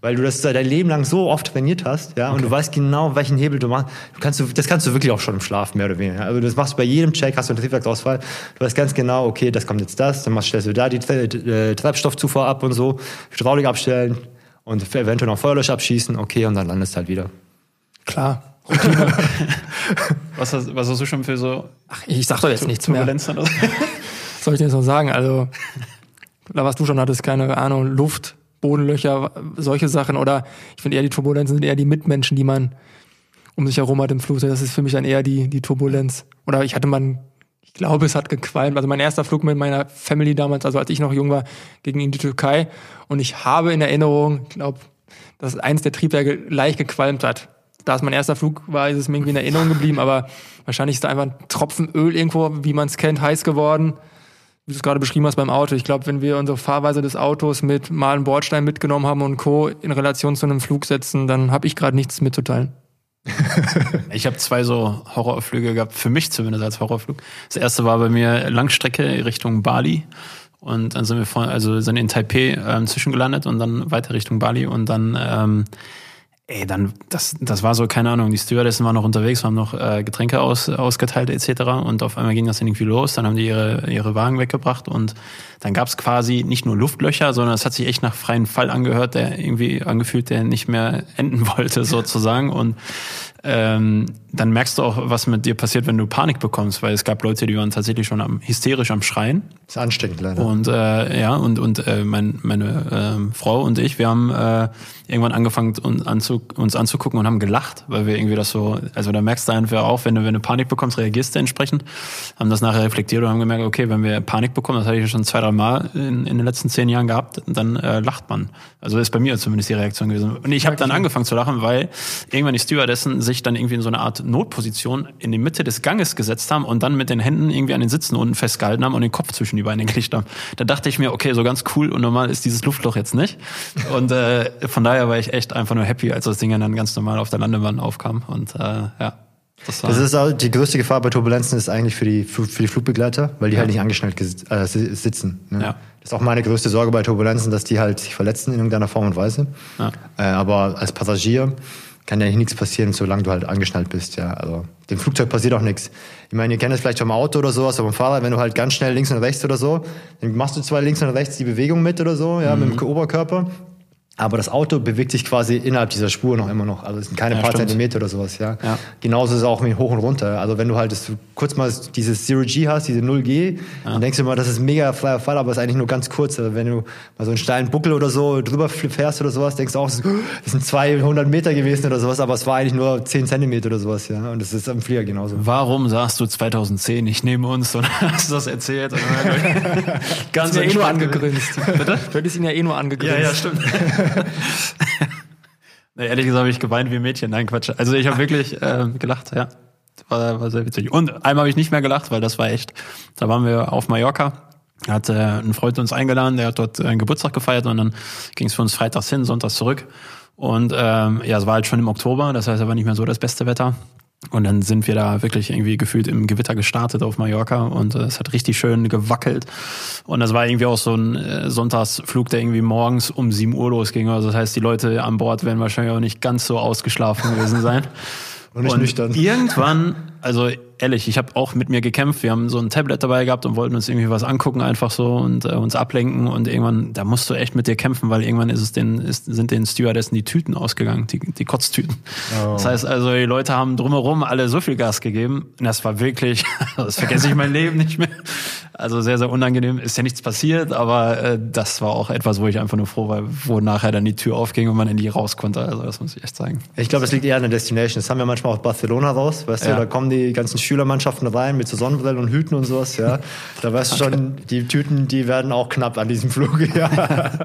weil du das dein Leben lang so oft trainiert hast, ja, und du weißt genau, welchen Hebel du machst. Du kannst, du, das kannst du wirklich auch schon im Schlaf, mehr oder weniger. Also das machst du bei jedem Check, hast du einen Triebwerksausfall. Du weißt ganz genau, okay, das kommt jetzt das, dann machst, stellst du da die äh, Treibstoffzufuhr ab und so, Hydraulik abstellen und eventuell noch Feuerlöscher abschießen, okay, und dann landest du halt wieder. Klar. Was hast, was hast du schon für so Ach, ich sag doch jetzt nichts mehr. Turbulenzen? oder so? Was soll ich denn jetzt noch sagen? Also, da was du schon hattest, keine Ahnung, Luft, Bodenlöcher, solche Sachen. Oder ich finde eher die Turbulenzen sind eher die Mitmenschen, die man um sich herum hat im Flugzeug. Das ist für mich dann eher die, die Turbulenz. Oder ich hatte mal, ich glaube, es hat gequalmt. Also mein erster Flug mit meiner Family damals, also als ich noch jung war, ging in die Türkei. Und ich habe in Erinnerung, ich glaube, dass eins der Triebwerke leicht gequalmt hat. Da es mein erster Flug war, ist es mir irgendwie in Erinnerung geblieben, aber wahrscheinlich ist da einfach ein Tropfen Öl irgendwo, wie man es kennt, heiß geworden wie du es gerade beschrieben hast beim Auto. Ich glaube, wenn wir unsere Fahrweise des Autos mit mal einen Bordstein mitgenommen haben und Co. in Relation zu einem Flug setzen, dann habe ich gerade nichts mitzuteilen. Ich habe zwei so Horrorflüge gehabt, für mich zumindest als Horrorflug. Das erste war bei mir Langstrecke Richtung Bali. Und dann sind wir von, also sind in Taipei ähm, zwischengelandet und dann weiter Richtung Bali und dann, ähm, ey, dann, das, das war so, keine Ahnung, die Stewardessen waren noch unterwegs, haben noch äh, Getränke aus, ausgeteilt etc. Und auf einmal ging das irgendwie los, dann haben die ihre, ihre Wagen weggebracht und dann gab es quasi nicht nur Luftlöcher, sondern es hat sich echt nach freien Fall angehört, der irgendwie angefühlt, der nicht mehr enden wollte sozusagen. Und ähm, dann merkst du auch, was mit dir passiert, wenn du Panik bekommst, weil es gab Leute, die waren tatsächlich schon am, hysterisch am Schreien. Ist ansteckend leider. Und äh, ja, und, und äh, mein, meine ähm, Frau und ich, wir haben äh, irgendwann angefangen, uns, anzu, uns anzugucken und haben gelacht, weil wir irgendwie das so, also da merkst du einfach auch, wenn du, wenn du Panik bekommst, reagierst du entsprechend. Haben das nachher reflektiert und haben gemerkt, okay, wenn wir Panik bekommen, das hatte ich ja schon zwei, drei Mal in, in den letzten zehn Jahren gehabt, dann äh, lacht man. Also ist bei mir zumindest die Reaktion gewesen. Und ich habe dann angefangen zu lachen, weil irgendwann die Stewardessen sich dann irgendwie in so eine Art Notposition in die Mitte des Ganges gesetzt haben und dann mit den Händen irgendwie an den Sitzen unten festgehalten haben und den Kopf zwischen die Beine gelegt haben. Da dachte ich mir, okay, so ganz cool und normal ist dieses Luftloch jetzt nicht. Und äh, von daher war ich echt einfach nur happy, als das Ding dann ganz normal auf der Landebahn aufkam. Und äh, ja, das war. Das ist auch die größte Gefahr bei Turbulenzen ist eigentlich für die, für die Flugbegleiter, weil die halt nicht angeschnallt ges- äh, si- sitzen. Ne? Ja. Das ist auch meine größte Sorge bei Turbulenzen, dass die halt sich verletzen in irgendeiner Form und Weise. Ja. Äh, aber als Passagier kann ja nichts passieren, solange du halt angeschnallt bist. Ja, also dem Flugzeug passiert auch nichts. Ich meine, ihr kennt es vielleicht vom Auto oder sowas, aber beim Fahrrad, wenn du halt ganz schnell links und rechts oder so, dann machst du zwar links und rechts die Bewegung mit oder so, ja, mit dem Oberkörper. Aber das Auto bewegt sich quasi innerhalb dieser Spur noch immer noch. Also es sind keine Ja, paar stimmt. Zentimeter oder sowas, ja. Ja. Genauso ist es auch mit hoch und runter. Also wenn du halt das, kurz mal dieses Zero G hast, diese 0G, dann denkst du immer, das ist mega freier Fall, aber es ist eigentlich nur ganz kurz. Also wenn du mal so einen steilen Buckel oder so drüber fährst oder sowas, denkst du auch, es sind 200 Meter gewesen oder sowas, aber es war eigentlich nur 10 Zentimeter oder sowas, ja. Und das ist am Flieger genauso. Warum saßt du 2010 nicht neben uns und hast das erzählt? Ganz Ist ja eh nur angegrinst. Bitte? Du hättest ihn ja eh nur angegrinst. Ja, ja, stimmt. Nee, ehrlich gesagt habe ich geweint wie ein Mädchen. Nein, Quatsch. Also ich habe wirklich äh, gelacht, ja. War, war sehr witzig. Und einmal habe ich nicht mehr gelacht, weil das war echt. Da waren wir auf Mallorca. Hat äh, ein Freund uns eingeladen, der hat dort einen Geburtstag gefeiert und dann ging es für uns freitags hin, sonntags zurück. Und ähm, ja, es war halt schon im Oktober, das heißt, es war nicht mehr so das beste Wetter. Und dann sind wir da wirklich irgendwie gefühlt im Gewitter gestartet auf Mallorca und äh, es hat richtig schön gewackelt. Und das war irgendwie auch so ein äh, Sonntagsflug, der irgendwie morgens um 7 Uhr losging. Also das heißt, die Leute an Bord werden wahrscheinlich auch nicht ganz so ausgeschlafen gewesen sein. Und nicht nüchtern. Irgendwann, also ehrlich, ich habe auch mit mir gekämpft. Wir haben so ein Tablet dabei gehabt und wollten uns irgendwie was angucken, einfach so und äh, uns ablenken. Und irgendwann, da musst du echt mit dir kämpfen, weil irgendwann ist es den, ist, sind den Stewardessen die Tüten ausgegangen, die, die Kotztüten. Das heißt also, die Leute haben drumherum alle so viel Gas gegeben. Und das war wirklich, das vergesse ich mein Leben nicht mehr. Also sehr, sehr unangenehm. Ist ja nichts passiert, aber äh, das war auch etwas, wo ich einfach nur froh war, wo nachher dann die Tür aufging und man in die raus konnte. Also das muss ich echt sagen. Ich glaube, das liegt eher an der Destination. Das haben wir manchmal auch Barcelona raus, weißt Ja. du, da kommen die ganzen Schülermannschaften rein mit so Sonnenbrillen und Hüten und sowas, ja. Da weißt du schon, die Tüten, die werden auch knapp an diesem Flug, ja.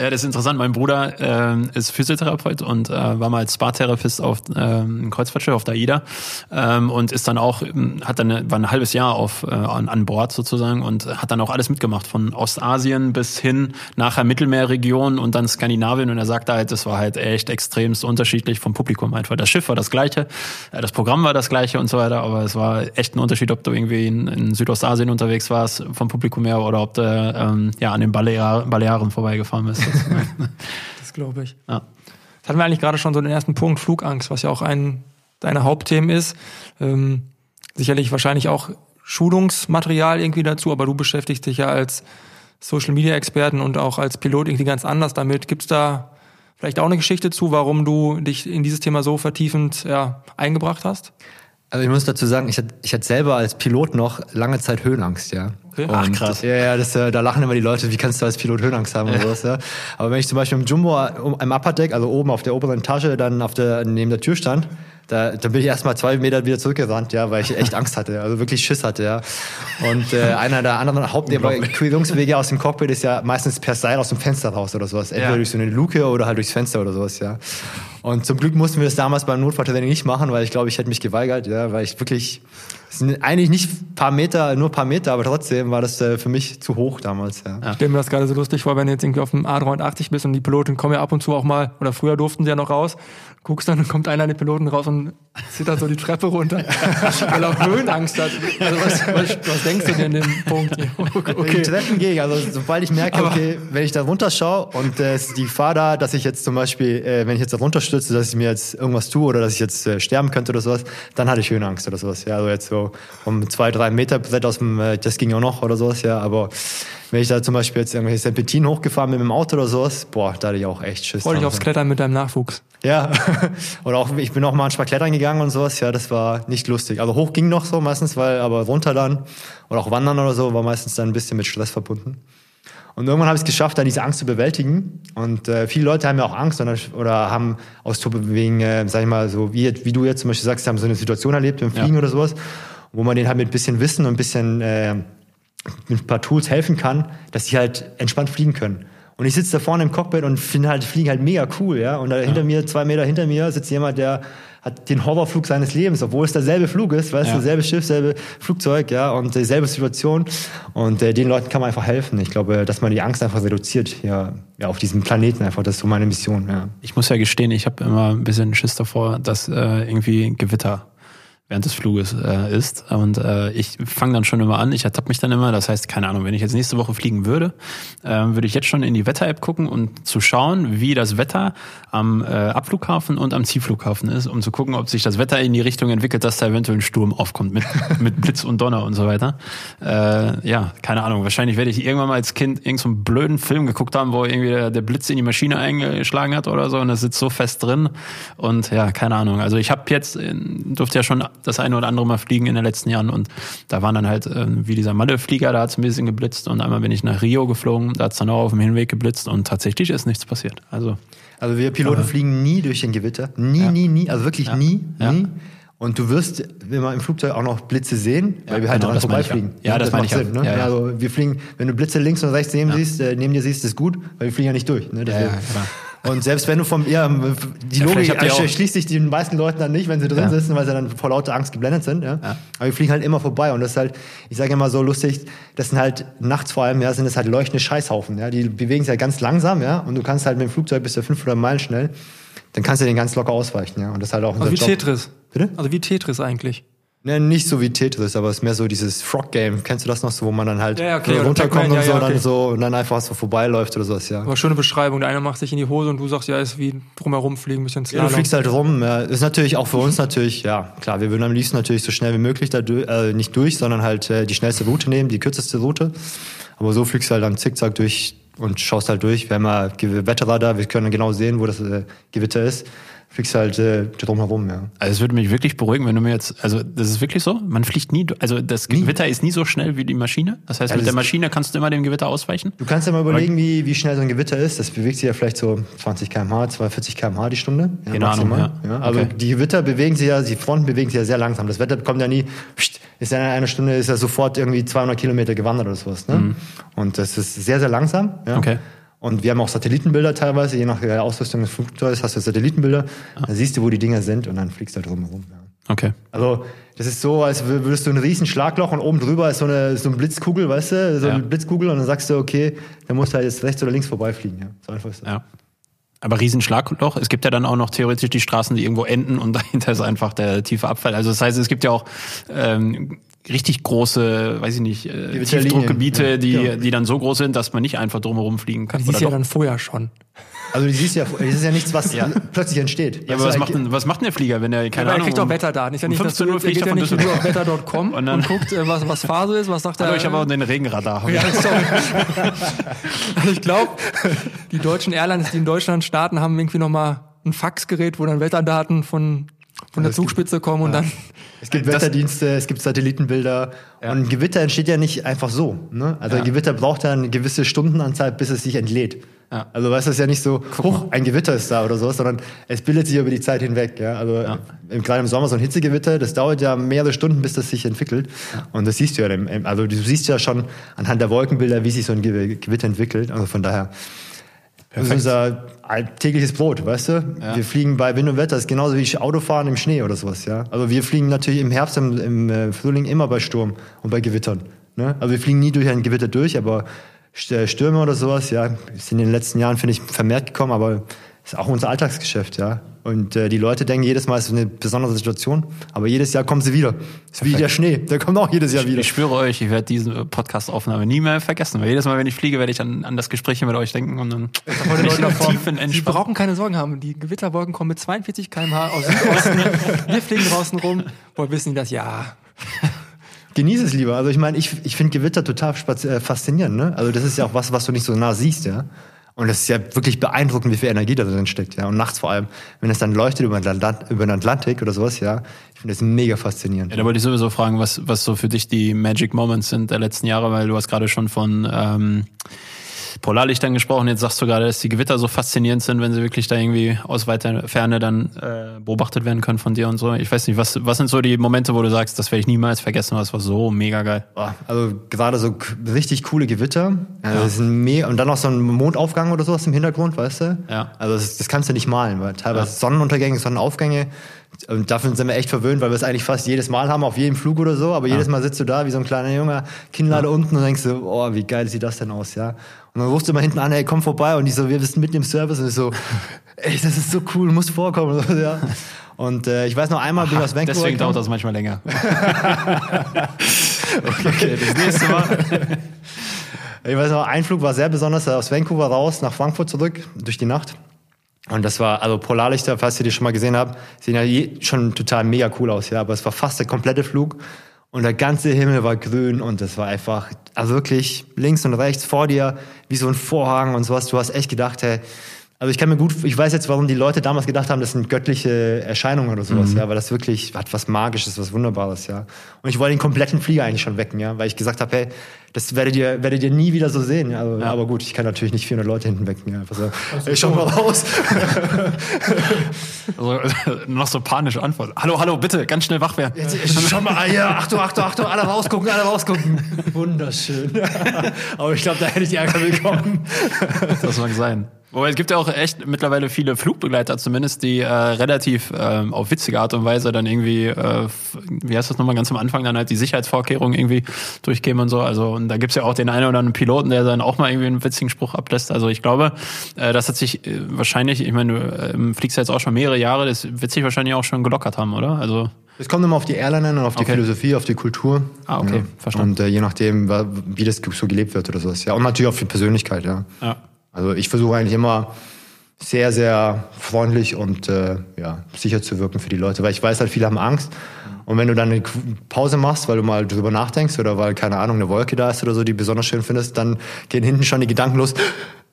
Ja, das ist interessant. Mein Bruder ähm, ist Physiotherapeut und äh, war mal als Spa-Therapist auf ähm, Kreuzfahrtschiff auf der AIDA ähm, und ist dann auch ähm, hat dann war ein halbes Jahr auf äh, an, an Bord sozusagen und hat dann auch alles mitgemacht von Ostasien bis hin nachher Mittelmeerregion und dann Skandinavien und er sagte halt, das war halt echt extremst unterschiedlich vom Publikum einfach. Das Schiff war das gleiche, äh, das Programm war das gleiche und so weiter, aber es war echt ein Unterschied, ob du irgendwie in, in Südostasien unterwegs warst vom Publikum her oder ob du ähm, ja an den Balear Balearen vorbeigefahren bist. Das glaube ich. Ja. Jetzt hatten wir eigentlich gerade schon so den ersten Punkt, Flugangst, was ja auch ein deiner Hauptthemen ist. Ähm, sicherlich wahrscheinlich auch Schulungsmaterial irgendwie dazu, aber du beschäftigst dich ja als Social Media Experten und auch als Pilot irgendwie ganz anders damit. Gibt's da vielleicht auch eine Geschichte zu, warum du dich in dieses Thema so vertiefend ja, eingebracht hast? Also ich muss dazu sagen, ich hatte, ich hatte selber als Pilot noch lange Zeit Höhenangst, ja. Okay. Ach, krass. Ja, ja, das, äh, da lachen immer die Leute, wie kannst du als Pilot Höhenangst haben und sowas, ja. Aber wenn ich zum Beispiel im Jumbo im Upper Deck, also oben auf der oberen Etage, dann auf der, neben der Tür stand, da, da bin ich erstmal zwei Meter wieder zurückgerannt, ja, weil ich echt Angst hatte, also wirklich Schiss hatte, ja. Und äh, einer der anderen Hauptevakuierungswege aus dem Cockpit ist ja meistens per Seil aus dem Fenster raus oder sowas. Entweder Ja. durch so eine Luke oder halt durchs Fenster oder sowas, ja. Und zum Glück mussten wir das damals beim Notfalltraining nicht machen, weil ich glaube, ich hätte mich geweigert, ja, weil ich wirklich, sind eigentlich nicht paar Meter, nur paar Meter, aber trotzdem war das äh, für mich zu hoch damals, ja. Ich stelle mir das gerade so lustig vor, wenn du jetzt irgendwie auf dem A380 bist und die Piloten kommen ja ab und zu auch mal, oder früher durften sie ja noch raus, guckst dann und kommt einer der Piloten raus und zittert so die Treppe runter, weil er auch Höhenangst hat. Also was, was, was denkst du denn dem Punkt? Okay. Treppen gegen, also sobald ich merke, okay, wenn ich da runterschaue und äh, es ist die Gefahr da, dass ich jetzt zum Beispiel, äh, wenn ich jetzt da runterstürze, dass ich mir jetzt irgendwas tue oder dass ich jetzt äh, sterben könnte oder sowas, dann hatte ich Höhenangst oder sowas. Ja, also jetzt so um zwei, drei Meter Brett aus dem, äh, das ging auch noch oder sowas, ja, aber wenn ich da zum Beispiel jetzt irgendwelche Serpentinen hochgefahren bin mit dem Auto oder sowas, boah, da hatte ich auch echt Schiss. Dich dran. aufs Klettern mit deinem Nachwuchs. Ja, oder auch, ich bin auch manchmal klettern gegangen und sowas, ja, das war nicht lustig. Also hoch ging noch so meistens, weil, aber runter dann, oder auch wandern oder so, war meistens dann ein bisschen mit Stress verbunden. Und irgendwann habe ich es geschafft, dann diese Angst zu bewältigen. Und äh, viele Leute haben ja auch Angst oder, oder haben aus wegen, äh, sag ich mal, so wie, wie du jetzt zum Beispiel sagst, haben so eine Situation erlebt im Fliegen Ja. oder sowas, wo man denen halt mit ein bisschen Wissen und ein bisschen äh, mit ein paar Tools helfen kann, dass sie halt entspannt fliegen können. Und ich sitze da vorne im Cockpit und finde halt Fliegen halt mega cool, ja. Und da hinter mir, zwei Meter hinter mir, sitzt jemand, der hat den Horrorflug seines Lebens, obwohl es derselbe Flug ist, weißt Ja. du, selbe Schiff, selbe Flugzeug, ja, und dieselbe Situation. Und äh, den Leuten kann man einfach helfen. Ich glaube, dass man die Angst einfach reduziert, ja, ja, auf diesem Planeten einfach. Das ist so meine Mission, ja. Ich muss ja gestehen, ich habe immer ein bisschen Schiss davor, dass äh, irgendwie Gewitter während des Fluges äh, ist. Und äh, ich fange dann schon immer an, ich ertappe mich dann immer. Das heißt, keine Ahnung, wenn ich jetzt nächste Woche fliegen würde, äh, würde ich jetzt schon in die Wetter-App gucken und zu schauen, wie das Wetter am äh, Abflughafen und am Zielflughafen ist, um zu gucken, ob sich das Wetter in die Richtung entwickelt, dass da eventuell ein Sturm aufkommt mit, mit Blitz und Donner und so weiter. Äh, ja, keine Ahnung. Wahrscheinlich werde ich irgendwann mal als Kind irgendeinen so blöden Film geguckt haben, wo irgendwie der, der Blitz in die Maschine eingeschlagen hat oder so und das sitzt so fest drin. Und ja, keine Ahnung. Also ich habe jetzt, durfte ja schon das eine oder andere Mal fliegen in den letzten Jahren und da waren dann halt äh, wie dieser Malle-Flieger, da hat es ein bisschen geblitzt und einmal bin ich nach Rio geflogen, da hat es dann auch auf dem Hinweg geblitzt und tatsächlich ist nichts passiert. Also Also wir Piloten fliegen nie durch ein Gewitter. Nie, Ja. nie, nie. Also wirklich Ja. nie, Ja. nie. Und du wirst immer im Flugzeug auch noch Blitze sehen, weil wir halt genau, dran das vorbeifliegen. ja. Ja, das meine macht ich Sinn. ja. Ne? Also wir fliegen, wenn du Blitze links und rechts neben, siehst, äh, neben dir siehst, ist gut, weil wir fliegen ja nicht durch. Ne? Ja. Und selbst wenn du vom, ja, die Ja, Logik auch- schließt sich den meisten Leuten dann nicht, wenn sie drin Ja. sitzen, weil sie dann vor lauter Angst geblendet sind. Ja? Aber wir fliegen halt immer vorbei und das ist halt, ich sage immer so lustig, das sind halt nachts vor allem, ja, sind das halt leuchtende Scheißhaufen. Ja? Die bewegen sich halt ganz langsam, ja, und du kannst halt mit dem Flugzeug bis zu 500 Meilen schnell, dann kannst du den ganz locker ausweichen, ja. Und das ist halt auch unser Also wie Job. Tetris. Bitte? Also wie Tetris eigentlich. Ne, nicht so wie Tetris, aber es ist mehr so dieses Frog-Game. Kennst du das noch so, wo man dann halt Ja, okay, runterkommt und so, ja, dann okay. so und dann einfach so vorbeiläuft oder sowas, ja. Aber schöne Beschreibung. Der eine macht sich in die Hose und du sagst, ja, ist wie drumherum fliegen, ein bisschen Ja, du Slalom. fliegst halt rum. Ja. Ist natürlich auch für uns natürlich, ja, klar, wir würden am liebsten natürlich so schnell wie möglich da durch, äh, nicht durch, sondern halt äh, die schnellste Route nehmen, die kürzeste Route. Aber so fliegst du halt dann zickzack durch und schaust halt durch. Wir haben ja Ge- Wetterradar, wir können genau sehen, wo das äh, Gewitter ist. Fliegst halt äh, drumherum, ja. Also es würde mich wirklich beruhigen, wenn du mir jetzt, also das ist wirklich so, man fliegt nie, also das Gewitter ist nie so schnell wie die Maschine. Das heißt, Ja, mit das der Maschine kannst du immer dem Gewitter ausweichen. Du kannst ja mal überlegen, wie, wie schnell so ein Gewitter ist. Das bewegt sich ja vielleicht so 20 km/h, 240 km/h die Stunde. Ja, Keine Ahnung, ja. Ja, also Okay. die Gewitter bewegen sich ja, die Fronten bewegen sich ja sehr langsam. Das Wetter kommt ja nie, pst, ist ja in einer Stunde, ist ja sofort irgendwie 200 Kilometer gewandert oder sowas. Ne? Und das ist sehr, sehr langsam. Ja? Mhm. Okay. Und wir haben auch Satellitenbilder teilweise, je nach der Ausrüstung des Flugzeugs hast du Satellitenbilder. Ah. Da siehst du, wo die Dinger sind und dann fliegst du da drumherum. Ja. Okay. Also, das ist so, als wür- würdest du ein riesen Schlagloch und oben drüber ist so eine, so eine Blitzkugel, weißt du? So Ja. eine Blitzkugel und dann sagst du, okay, dann musst du halt jetzt rechts oder links vorbeifliegen. Ja. So einfach ist das. Ja. Aber Riesenschlagloch. Es gibt ja dann auch noch theoretisch die Straßen, die irgendwo enden und dahinter ist einfach der tiefe Abfall. Also das heißt, es gibt ja auch ähm, richtig große, weiß ich nicht, äh, Tiefdruckgebiete, Linien. die, Ja, genau. die dann so groß sind, dass man nicht einfach drumherum fliegen kann. Die siehst du ja doch? dann vorher schon. Also, du siehst ja, das ist ja nichts, was Ja. plötzlich entsteht. ja, aber was macht, denn, was macht denn der Flieger, wenn er, keine er Ahnung, kriegt auch um- Wetterdaten. Ist ja um nicht, dass 15 du, Uhr er fliegt er ja von nicht nur auf wetter.com Und und, guckt, äh, was, was Phase ist, was sagt er. Hallo, ich habe auch den Regenradar. Ja, sorry. also ich glaube, die deutschen Airlines, die in Deutschland starten, haben irgendwie nochmal ein Faxgerät, wo dann Wetterdaten von, von der Zugspitze kommen und dann. Es gibt Wetterdienste, es gibt Satellitenbilder. Und ein Gewitter entsteht ja nicht einfach so. Ne? Also Ja. ein Gewitter braucht ja eine gewisse Stundenanzahl, bis es sich entlädt. Ja. Also weißt du, es ist ja nicht so, hoch, ein Gewitter ist da oder so, sondern es bildet sich über die Zeit hinweg. Ja? Also im, gerade im Sommer so ein Hitzegewitter, das dauert ja mehrere Stunden, bis das sich entwickelt. Und das siehst du ja, also du siehst ja schon anhand der Wolkenbilder, wie sich so ein Ge- Gewitter entwickelt. Also von daher, das ist unser tägliches Brot, weißt du? Wir fliegen bei Wind und Wetter, das ist genauso wie Autofahren im Schnee oder sowas, ja. Also wir fliegen natürlich im Herbst, im, im äh, Frühling immer bei Sturm und bei Gewittern. Ne? Also wir fliegen nie durch ein Gewitter durch, aber St- Stürme oder sowas, ja, sind in den letzten Jahren, finde ich, vermehrt gekommen, aber ist auch unser Alltagsgeschäft, ja. Und äh, die Leute denken jedes Mal, es ist eine besondere Situation, aber jedes Jahr kommen sie wieder. ist wie der Schnee, der kommt auch jedes Jahr wieder. Ich schwöre euch, ich werde diese Podcast-Aufnahme nie mehr vergessen. Weil jedes Mal, wenn ich fliege, werde ich an, an das Gespräch mit euch denken und dann bin ich tief in Sie brauchen keine Sorgen haben. Die Gewitterwolken kommen mit 42 km/h aus Südosten. Wir fliegen draußen rum. Woher wissen die das? Ja. Genieße es lieber. Also ich meine, ich, ich finde Gewitter total äh, faszinierend. Ne? Also das ist ja auch was, was du nicht so nah siehst, ja. Und das ist ja wirklich beeindruckend, wie viel Energie da drin steckt, ja. Und nachts vor allem, wenn es dann leuchtet über den, Atlantik oder sowas, ja. Ich finde das mega faszinierend. Ja, da wollte ich sowieso fragen, was, was so für dich die Magic Moments sind der letzten Jahre, weil du hast gerade schon von ähm, Polarlichtern gesprochen. Jetzt sagst du gerade, dass die Gewitter so faszinierend sind, wenn sie wirklich da irgendwie aus weiter Ferne dann äh, beobachtet werden können von dir und so. Ich weiß nicht, was, was sind so die Momente, wo du sagst, das werde ich niemals vergessen, das war so mega geil. Also gerade so richtig coole Gewitter. Also me und dann noch so ein Mondaufgang oder sowas im Hintergrund, weißt du? Ja. Also das, das kannst du nicht malen, weil teilweise Sonnenuntergänge, Sonnenaufgänge. Und dafür sind wir echt verwöhnt, weil wir es eigentlich fast jedes Mal haben, auf jedem Flug oder so. Aber jedes Mal sitzt du da wie so ein kleiner Junge, Kinnlade unten und denkst so, oh, wie geil sieht das denn aus, ja? Und dann rufst du immer hinten an, ey, komm vorbei. Und die so, wir sind mitten im Service. Und ich so, ey, das ist so cool, muss vorkommen. Und so, ja. Und äh, ich weiß noch einmal, bin ich aus Vancouver Deswegen dauert das manchmal länger. okay, das nächste Mal. Ich weiß noch, ein Flug war sehr besonders, aus Vancouver raus nach Frankfurt zurück, durch die Nacht. Und das war, also Polarlichter, falls ihr die schon mal gesehen habt, sehen ja schon total mega cool aus, ja. Aber es war fast der komplette Flug. Und der ganze Himmel war grün und es war einfach, also wirklich links und rechts vor dir, wie so ein Vorhang und sowas. Du hast echt gedacht, hey, also ich kann mir gut, ich weiß jetzt, warum die Leute damals gedacht haben, das sind göttliche Erscheinungen oder sowas, ja, weil das wirklich hat was Magisches, was Wunderbares, ja. Und ich wollte den kompletten Flieger eigentlich schon wecken, ja, weil ich gesagt habe, hey, das werdet ihr, werdet ihr nie wieder so sehen, ja. Also, Aber gut, ich kann natürlich nicht 400 Leute hinten wecken, ja. Einfach so, ey, schau mal raus. Also, noch so panische Antwort. Hallo, hallo, bitte, ganz schnell wach werden. Jetzt, schau mal, hier, Achtung, Achtung, Achtung, alle rausgucken, alle rausgucken. Wunderschön. Aber ich glaube, da hätte ich Ärger bekommen. Das mag sein. Wobei es gibt ja auch echt mittlerweile viele Flugbegleiter zumindest, die äh, relativ ähm, auf witzige Art und Weise dann irgendwie, äh, wie heißt das nochmal ganz am Anfang, dann halt die Sicherheitsvorkehrungen irgendwie durchgeben und so. Also und da gibt's ja auch den einen oder anderen Piloten, der dann auch mal irgendwie einen witzigen Spruch ablässt. Also ich glaube, äh, das hat sich äh, wahrscheinlich, ich meine, du ähm, fliegst ja jetzt auch schon mehrere Jahre, das wird sich wahrscheinlich auch schon gelockert haben, oder? Also Es kommt immer auf die Airline an und auf die Okay. Philosophie, auf die Kultur. Ah, okay, ja. verstanden. Und äh, je nachdem, wie das so gelebt wird oder sowas. Ja, und natürlich auch für Persönlichkeit, ja. ja. Also ich versuche eigentlich immer sehr, sehr freundlich und äh, ja, sicher zu wirken für die Leute, weil ich weiß halt, viele haben Angst. Und wenn du dann eine Pause machst, weil du mal drüber nachdenkst oder weil, keine Ahnung, eine Wolke da ist oder so, die besonders schön findest, dann gehen hinten schon die Gedanken los,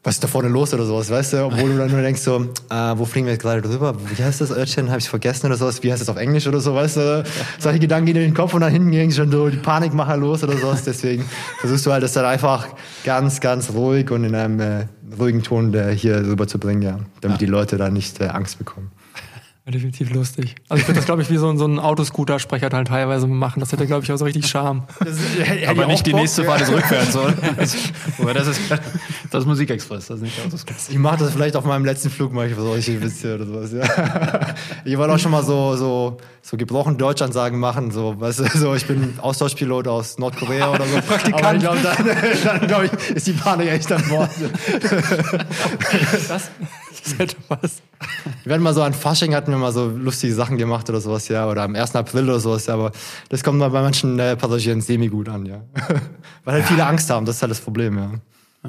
was ist da vorne los oder sowas, weißt du? Obwohl du dann nur denkst so, äh, wo fliegen wir jetzt gerade drüber? Wie heißt das Örtchen? Habe ich vergessen oder sowas? Wie heißt das auf Englisch oder so, weißt du? Solche Gedanken gehen in den Kopf und dann hinten gehen schon so die Panikmacher los oder sowas. Deswegen versuchst du halt das dann einfach ganz, ganz ruhig und in einem äh, ruhigen Ton äh, hier rüberzubringen, ja. Damit die Leute da nicht äh, Angst bekommen. Ja, definitiv lustig. Also ich würde das, glaube ich, wie so, ein- so ein Autoscooter-Sprecher halt teilweise machen. Das hätte, glaube ich, auch so richtig Charme. Aber nicht die nächste Fahrt ist rückwärts, oder? Wobei das ist das ist Musikexpress, das ist nicht Autoscooter. Ich mache das vielleicht auf meinem letzten Flug, mache ich solche Witze oder sowas. Ja. Ich wollte auch schon mal so, so, so gebrochen Deutschansagen machen, so, weißt du, so, ich bin Austauschpilot aus Nordkorea oder so. Praktikant. Aber ich glaube, dann, dann glaube ich, ist die Panik echt an Bord. Das, hätte was. Wir hatten mal so an Fasching hatten wir mal so lustige Sachen gemacht oder sowas, ja, oder am 1. April oder sowas, ja, aber das kommt mal bei manchen äh, Passagieren semi gut an, ja. Weil halt viele Angst haben, das ist halt das Problem, ja.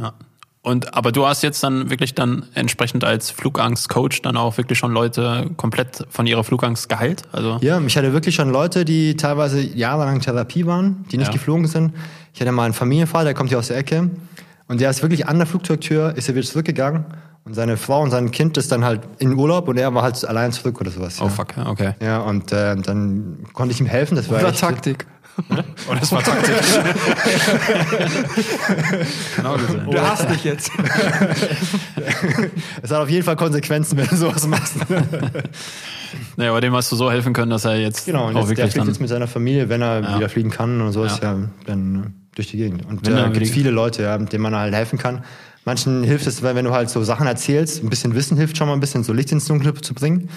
Ja. Und aber du hast jetzt dann wirklich dann entsprechend als Flugangst-Coach dann auch wirklich schon Leute komplett von ihrer Flugangst geheilt. Also Ja, ich hatte wirklich schon Leute, die teilweise jahrelang Therapie waren, die nicht Ja. geflogen sind. Ich hatte mal einen Familienfall, der kommt hier aus der Ecke. Und der ist wirklich an der Flugzeugtür, ist er wieder zurückgegangen. Und seine Frau und sein Kind ist dann halt in Urlaub und er war halt allein zurück oder sowas. Ja. oh fuck, okay. Ja, und äh, dann konnte ich ihm helfen. Das war Oder echt, Taktik. Oh, das war taktisch. genau gesehen. Du hast dich jetzt. Es hat auf jeden Fall Konsequenzen, wenn du sowas machst. Naja, aber dem hast du so helfen können, dass er jetzt genau, und auch jetzt, der wirklich fliegt dann. jetzt mit seiner Familie, wenn er Ja. wieder fliegen kann und so ist Ja. ja dann äh, durch die Gegend. Und Wenn da er äh, gibt wieder- viele Leute, ja, denen man halt helfen kann. Manchen hilft es, wenn du halt so Sachen erzählst, ein bisschen Wissen hilft schon mal ein bisschen so Licht ins Dunkle zu bringen.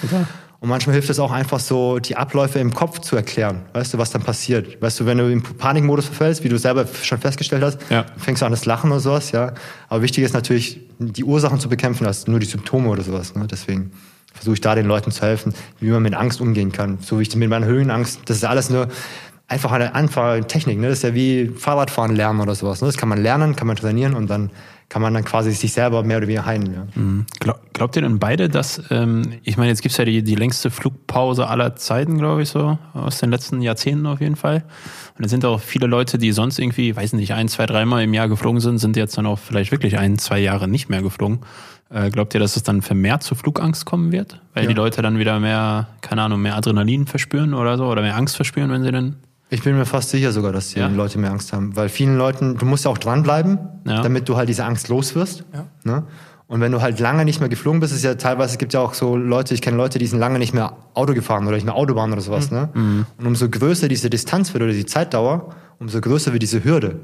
Und manchmal hilft es auch einfach so, die Abläufe im Kopf zu erklären. Weißt du, was dann passiert? Weißt du, wenn du im Panikmodus verfällst, wie du selber schon festgestellt hast, Ja. fängst du an das Lachen oder sowas, ja. Aber wichtig ist natürlich, die Ursachen zu bekämpfen, als nur die Symptome oder sowas. Ne? Deswegen versuche ich da den Leuten zu helfen, wie man mit Angst umgehen kann. So wie ich mit meiner Höhenangst, das ist alles nur einfach eine einfache Technik. Ne? Das ist ja wie Fahrradfahren lernen oder sowas. Ne? Das kann man lernen, kann man trainieren und dann kann man dann quasi sich selber mehr oder weniger heilen. Ja. Glaub, glaubt ihr denn beide, dass, ähm, ich meine, jetzt gibt's ja die, die längste Flugpause aller Zeiten, glaube ich, so, aus den letzten Jahrzehnten auf jeden Fall. Und es sind auch viele Leute, die sonst irgendwie, weiß nicht, ein, zwei, dreimal im Jahr geflogen sind, sind jetzt dann auch vielleicht wirklich ein, zwei Jahre nicht mehr geflogen. Äh, glaubt ihr, dass es dann vermehrt zu Flugangst kommen wird? Weil Ja. die Leute dann wieder mehr, keine Ahnung, mehr Adrenalin verspüren oder so, oder mehr Angst verspüren, wenn sie dann Ich bin mir fast sicher sogar, dass die Ja? Leute mehr Angst haben. Weil vielen Leuten, du musst ja auch dranbleiben, Ja. damit du halt diese Angst los wirst. Ja. Ne? Und wenn du halt lange nicht mehr geflogen bist, ist ja teilweise, es gibt ja auch so Leute, ich kenne Leute, die sind lange nicht mehr Auto gefahren oder nicht mehr Autobahn oder sowas. Ne? Und umso größer diese Distanz wird oder die Zeitdauer, umso größer wird diese Hürde.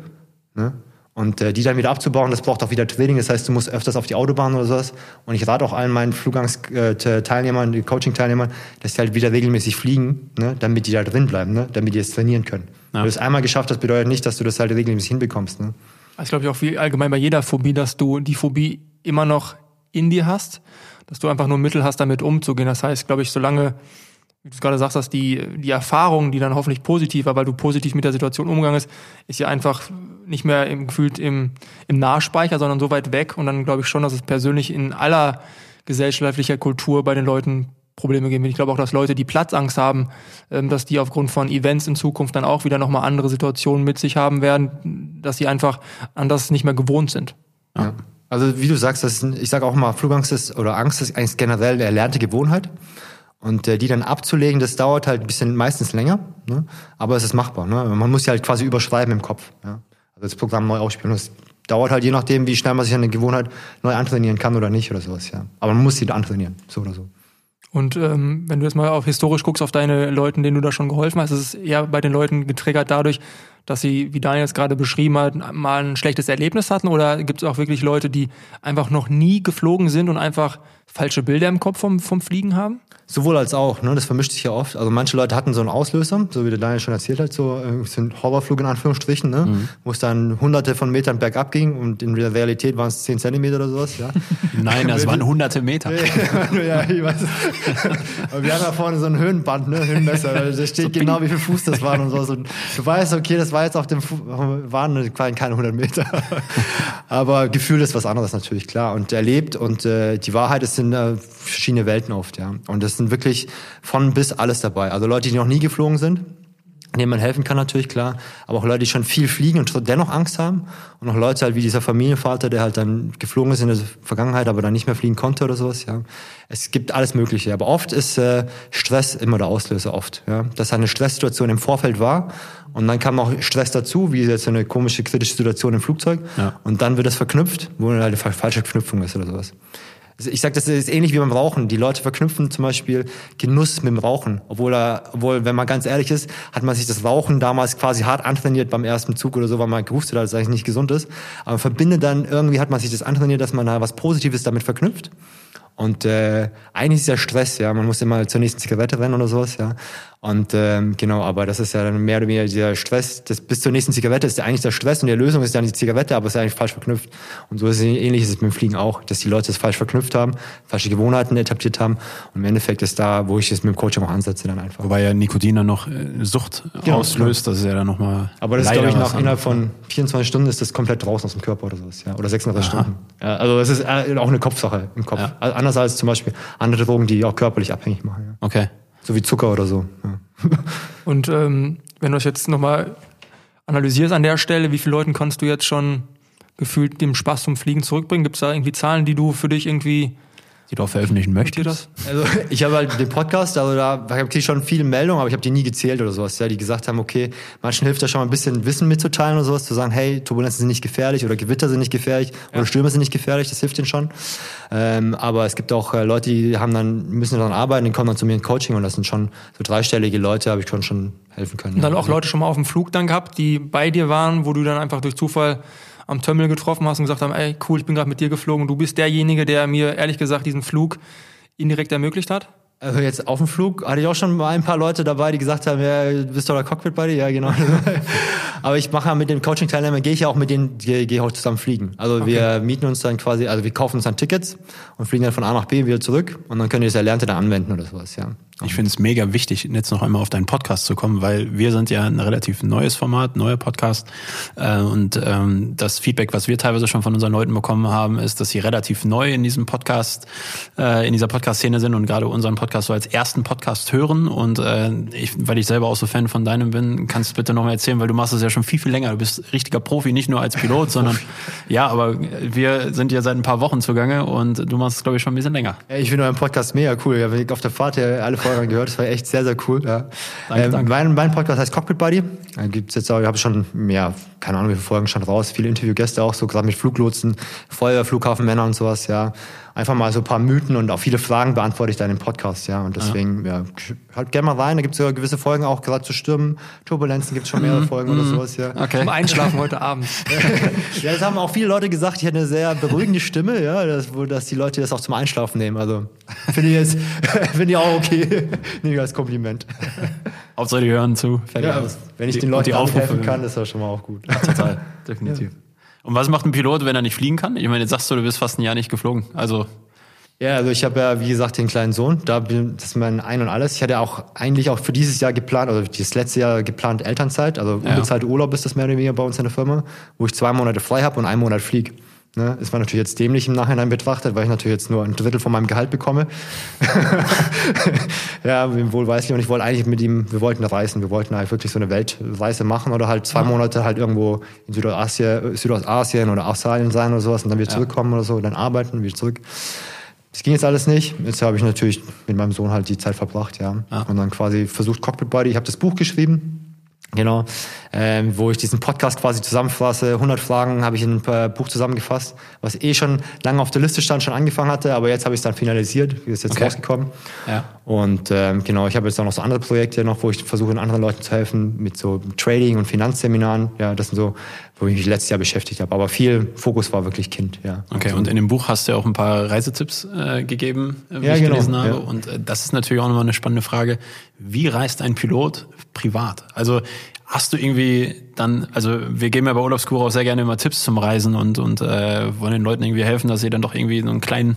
Ne? Und äh, die dann wieder abzubauen, das braucht auch wieder Training. Das heißt, du musst öfters auf die Autobahn oder sowas. Und ich rate auch allen meinen Flugangst-Teilnehmern, die Coaching-Teilnehmern, dass die halt wieder regelmäßig fliegen, ne? damit die da drin bleiben, ne? damit die es trainieren können. Ja. Wenn du es einmal geschafft hast, bedeutet nicht, dass du das halt regelmäßig hinbekommst. Ne? Das ist, glaube ich, auch wie allgemein bei jeder Phobie, dass du die Phobie immer noch in dir hast, dass du einfach nur Mittel hast, damit umzugehen. Das heißt, glaube ich, solange wie du gerade sagst, dass die, die Erfahrung, die dann hoffentlich positiv war, weil du positiv mit der Situation umgegangen ist, ist ja einfach nicht mehr im, gefühlt im, im Nahspeicher, sondern so weit weg. Und dann glaube ich schon, dass es persönlich in aller gesellschaftlicher Kultur bei den Leuten Probleme geben wird. Ich glaube auch, dass Leute, die Platzangst haben, ähm, dass die aufgrund von Events in Zukunft dann auch wieder nochmal andere Situationen mit sich haben werden, dass sie einfach anders nicht mehr gewohnt sind. Ja. Also wie du sagst, das ich sage auch mal, Flugangst ist oder Angst ist eigentlich generell eine erlernte Gewohnheit. Und äh, die dann abzulegen, das dauert halt ein bisschen meistens länger, ne? aber es ist machbar. Ne? Man muss ja halt quasi überschreiben im Kopf. Ja? Also das Programm neu ausspielen. Das dauert halt je nachdem, wie schnell man sich eine Gewohnheit neu antrainieren kann oder nicht oder sowas. Ja. Aber man muss sie antrainieren, so oder so. Und ähm, wenn du jetzt mal auf historisch guckst, auf deine Leuten, denen du da schon geholfen hast, ist es eher bei den Leuten getriggert dadurch, dass sie, wie Daniel es gerade beschrieben hat, mal ein schlechtes Erlebnis hatten? Oder gibt es auch wirklich Leute, die einfach noch nie geflogen sind und einfach falsche Bilder im Kopf vom, vom Fliegen haben? Sowohl als auch, ne? das vermischt sich ja oft. Also manche Leute hatten so einen Auslöser, so wie der Daniel schon erzählt hat, so, äh, ein Horrorflug in Anführungsstrichen, ne? Mhm. wo es dann hunderte von Metern bergab ging und in der Realität waren es zehn Zentimeter oder sowas. Ja? Nein, das waren hunderte Meter. ja, ich weiß. Aber wir haben da vorne so ein Höhenband, ne? Höhenmesser, da steht so genau, wie viel Fuß das waren und so. Und du weißt, okay, das war jetzt auf dem, waren keine hundert Meter. Aber Gefühl ist was anderes natürlich, klar. Und erlebt und äh, die Wahrheit ist in äh, verschiedene Welten oft, ja. Und das sind wirklich von bis alles dabei. Also Leute, die noch nie geflogen sind, denen man helfen kann natürlich, klar. Aber auch Leute, die schon viel fliegen und dennoch Angst haben. Und auch Leute halt wie dieser Familienvater, der halt dann geflogen ist in der Vergangenheit, aber dann nicht mehr fliegen konnte oder sowas, ja. Es gibt alles Mögliche. Aber oft ist äh, Stress immer der Auslöser, oft, ja. Dass eine Stresssituation im Vorfeld war. Und dann kam auch Stress dazu, wie jetzt eine komische, kritische Situation im Flugzeug. Ja. Und dann wird das verknüpft, wo eine falsche Verknüpfung ist oder sowas. Also ich sage, das ist ähnlich wie beim Rauchen. Die Leute verknüpfen zum Beispiel Genuss mit dem Rauchen. Obwohl, er, obwohl, wenn man ganz ehrlich ist, hat man sich das Rauchen damals quasi hart antrainiert beim ersten Zug oder so, weil man gewusst hat, dass es eigentlich nicht gesund ist. Aber verbindet dann, irgendwie hat man sich das antrainiert, dass man da was Positives damit verknüpft. Und äh, eigentlich ist ja Stress, ja. Man muss immer zur nächsten Zigarette rennen oder sowas, ja. Und ähm, genau, aber das ist ja dann mehr oder weniger dieser Stress. Das bis zur nächsten Zigarette ist ja eigentlich der Stress und die Lösung ist ja nicht die Zigarette, aber es ist eigentlich falsch verknüpft. Und so ist es ähnlich ist es mit dem Fliegen auch, dass die Leute es falsch verknüpft haben, falsche Gewohnheiten etabliert haben. Und im Endeffekt ist da, wo ich es mit dem Coaching auch ansetze, dann einfach. Wobei ja Nikotin dann noch äh, Sucht genau, auslöst, das ist ja dann nochmal. Aber das ist, glaube ich, nach innerhalb von 24 Stunden ist das komplett draußen aus dem Körper oder sowas, ja. Oder 36 Aha. Stunden. Ja, also es ist äh, auch eine Kopfsache im Kopf. Ja. Anders als zum Beispiel andere Drogen, die auch körperlich abhängig machen. Ja. Okay. So wie Zucker oder so. Ja. Und ähm, wenn du euch jetzt nochmal analysierst an der Stelle, wie viele Leuten kannst du jetzt schon gefühlt dem Spaß zum Fliegen zurückbringen? Gibt es da irgendwie Zahlen, die du für dich irgendwie die du auch veröffentlichen möchtest? Also ich habe halt den Podcast, also da habe ich schon viele Meldungen, aber ich habe die nie gezählt oder sowas, ja, die gesagt haben, okay, manchen hilft das schon mal ein bisschen Wissen mitzuteilen oder sowas, zu sagen, hey, Turbulenzen sind nicht gefährlich oder Gewitter sind nicht gefährlich ja. oder Stürme sind nicht gefährlich, das hilft denen schon. Ähm, aber es gibt auch äh, Leute, die haben dann, müssen daran arbeiten, die kommen dann zu mir in Coaching und das sind schon so dreistellige Leute, habe ich schon, schon helfen können. Und dann ja. auch Leute schon mal auf dem Flug dann gehabt, die bei dir waren, wo du dann einfach durch Zufall am Terminal getroffen hast und gesagt haben, ey, cool, ich bin gerade mit dir geflogen und du bist derjenige, der mir ehrlich gesagt diesen Flug indirekt ermöglicht hat? Also jetzt auf dem Flug hatte ich auch schon mal ein paar Leute dabei, die gesagt haben, ja, bist du der Cockpit Buddy? Ja, genau. Aber ich mache mit den Coaching-Teilnehmern, gehe ich ja auch mit denen, gehe geh auch zusammen fliegen. Also okay. wir mieten uns dann quasi, also wir kaufen uns dann Tickets und fliegen dann von A nach B wieder zurück und dann können die das Erlernte dann anwenden oder sowas, ja. Ich finde es mega wichtig, jetzt noch einmal auf deinen Podcast zu kommen, weil wir sind ja ein relativ neues Format, neuer Podcast. Äh, und ähm, das Feedback, was wir teilweise schon von unseren Leuten bekommen haben, ist, dass sie relativ neu in diesem Podcast, äh, in dieser Podcast-Szene sind und gerade unseren Podcast so als ersten Podcast hören. Und äh, ich, weil ich selber auch so Fan von deinem bin, kannst du bitte nochmal erzählen, weil du machst es ja schon viel, viel länger. Du bist richtiger Profi, nicht nur als Pilot, sondern ja, aber wir sind ja seit ein paar Wochen zugange und du machst es, glaube ich, schon ein bisschen länger. Ich finde euren Podcast mega cool. Ja, auf der Fahrt ja alle Folgen gehört. Das war echt sehr, sehr cool. Ja. Danke, ähm, danke. Mein, mein Podcast heißt Cockpit Buddy. Da gibt's jetzt auch, ich habe schon, ja, keine Ahnung, wie viele Folgen schon raus, viele Interviewgäste auch, so gerade mit Fluglotsen, Feuerwehr, Flughafenmänner und sowas, ja einfach mal so ein paar Mythen und auch viele Fragen beantworte ich da in dem Podcast, ja. Und deswegen, ja, halt gerne mal rein. Da gibt es ja gewisse Folgen auch, gerade zu Stürmen, Turbulenzen gibt es schon mehrere mhm. Folgen oder mhm. sowas, ja. Okay. Zum Einschlafen heute Abend. ja, das haben auch viele Leute gesagt, ich hätte eine sehr beruhigende Stimme, ja, dass, dass die Leute das auch zum Einschlafen nehmen. Also finde ich jetzt, finde ich auch okay. Nehme ich als Kompliment. Hauptsache die hören zu. Ja, wenn ich den Leuten die helfen kann, ist das schon mal auch gut. Ja, total, definitiv. Ja. Und was macht ein Pilot, wenn er nicht fliegen kann? Ich meine, jetzt sagst du, du bist fast ein Jahr nicht geflogen. Also Ja, also ich habe ja, wie gesagt, den kleinen Sohn. Da bin, das ist mein Ein und Alles. Ich hatte auch eigentlich auch für dieses Jahr geplant, also das letzte Jahr geplant Elternzeit. Also Ja. unbezahlte Urlaub ist das mehr oder weniger bei uns in der Firma, wo ich zwei Monate frei habe und einen Monat flieg. Ne? Das war natürlich jetzt dämlich im Nachhinein betrachtet, weil ich natürlich jetzt nur ein Drittel von meinem Gehalt bekomme. ja, wohlweislich. Und ich wollte eigentlich mit ihm, wir wollten reisen, wir wollten halt wirklich so eine Weltreise machen oder halt zwei Monate halt irgendwo in Südostasien, Südostasien oder Australien sein oder sowas und dann wieder zurückkommen oder so, dann arbeiten, wieder zurück. Das ging jetzt alles nicht. Jetzt habe ich natürlich mit meinem Sohn halt die Zeit verbracht, ja. Ja. Und dann quasi versucht Cockpit Buddy. Ich habe das Buch geschrieben. Genau, ähm, wo ich diesen Podcast quasi zusammenfasse. 100 Fragen habe ich in ein Buch zusammengefasst, was eh schon lange auf der Liste stand, schon angefangen hatte, aber jetzt habe ich es dann finalisiert, wie ist jetzt Okay. rausgekommen. Ja. Und ähm, genau, ich habe jetzt auch noch so andere Projekte noch, wo ich versuche, anderen Leuten zu helfen mit so Trading und Finanzseminaren. Ja, das sind so, wo ich mich letztes Jahr beschäftigt habe. Aber viel Fokus war wirklich Kind, ja. Okay, und in dem Buch hast du ja auch ein paar Reisetipps äh, gegeben, äh, wie Ja, ich genau, gelesen habe. ja. Und äh, das ist natürlich auch nochmal eine spannende Frage. Wie reist ein Pilot privat? Also hast du irgendwie dann, also wir geben ja bei Urlaubskur auch sehr gerne immer Tipps zum Reisen und, und äh, wollen den Leuten irgendwie helfen, dass sie dann doch irgendwie so einen kleinen,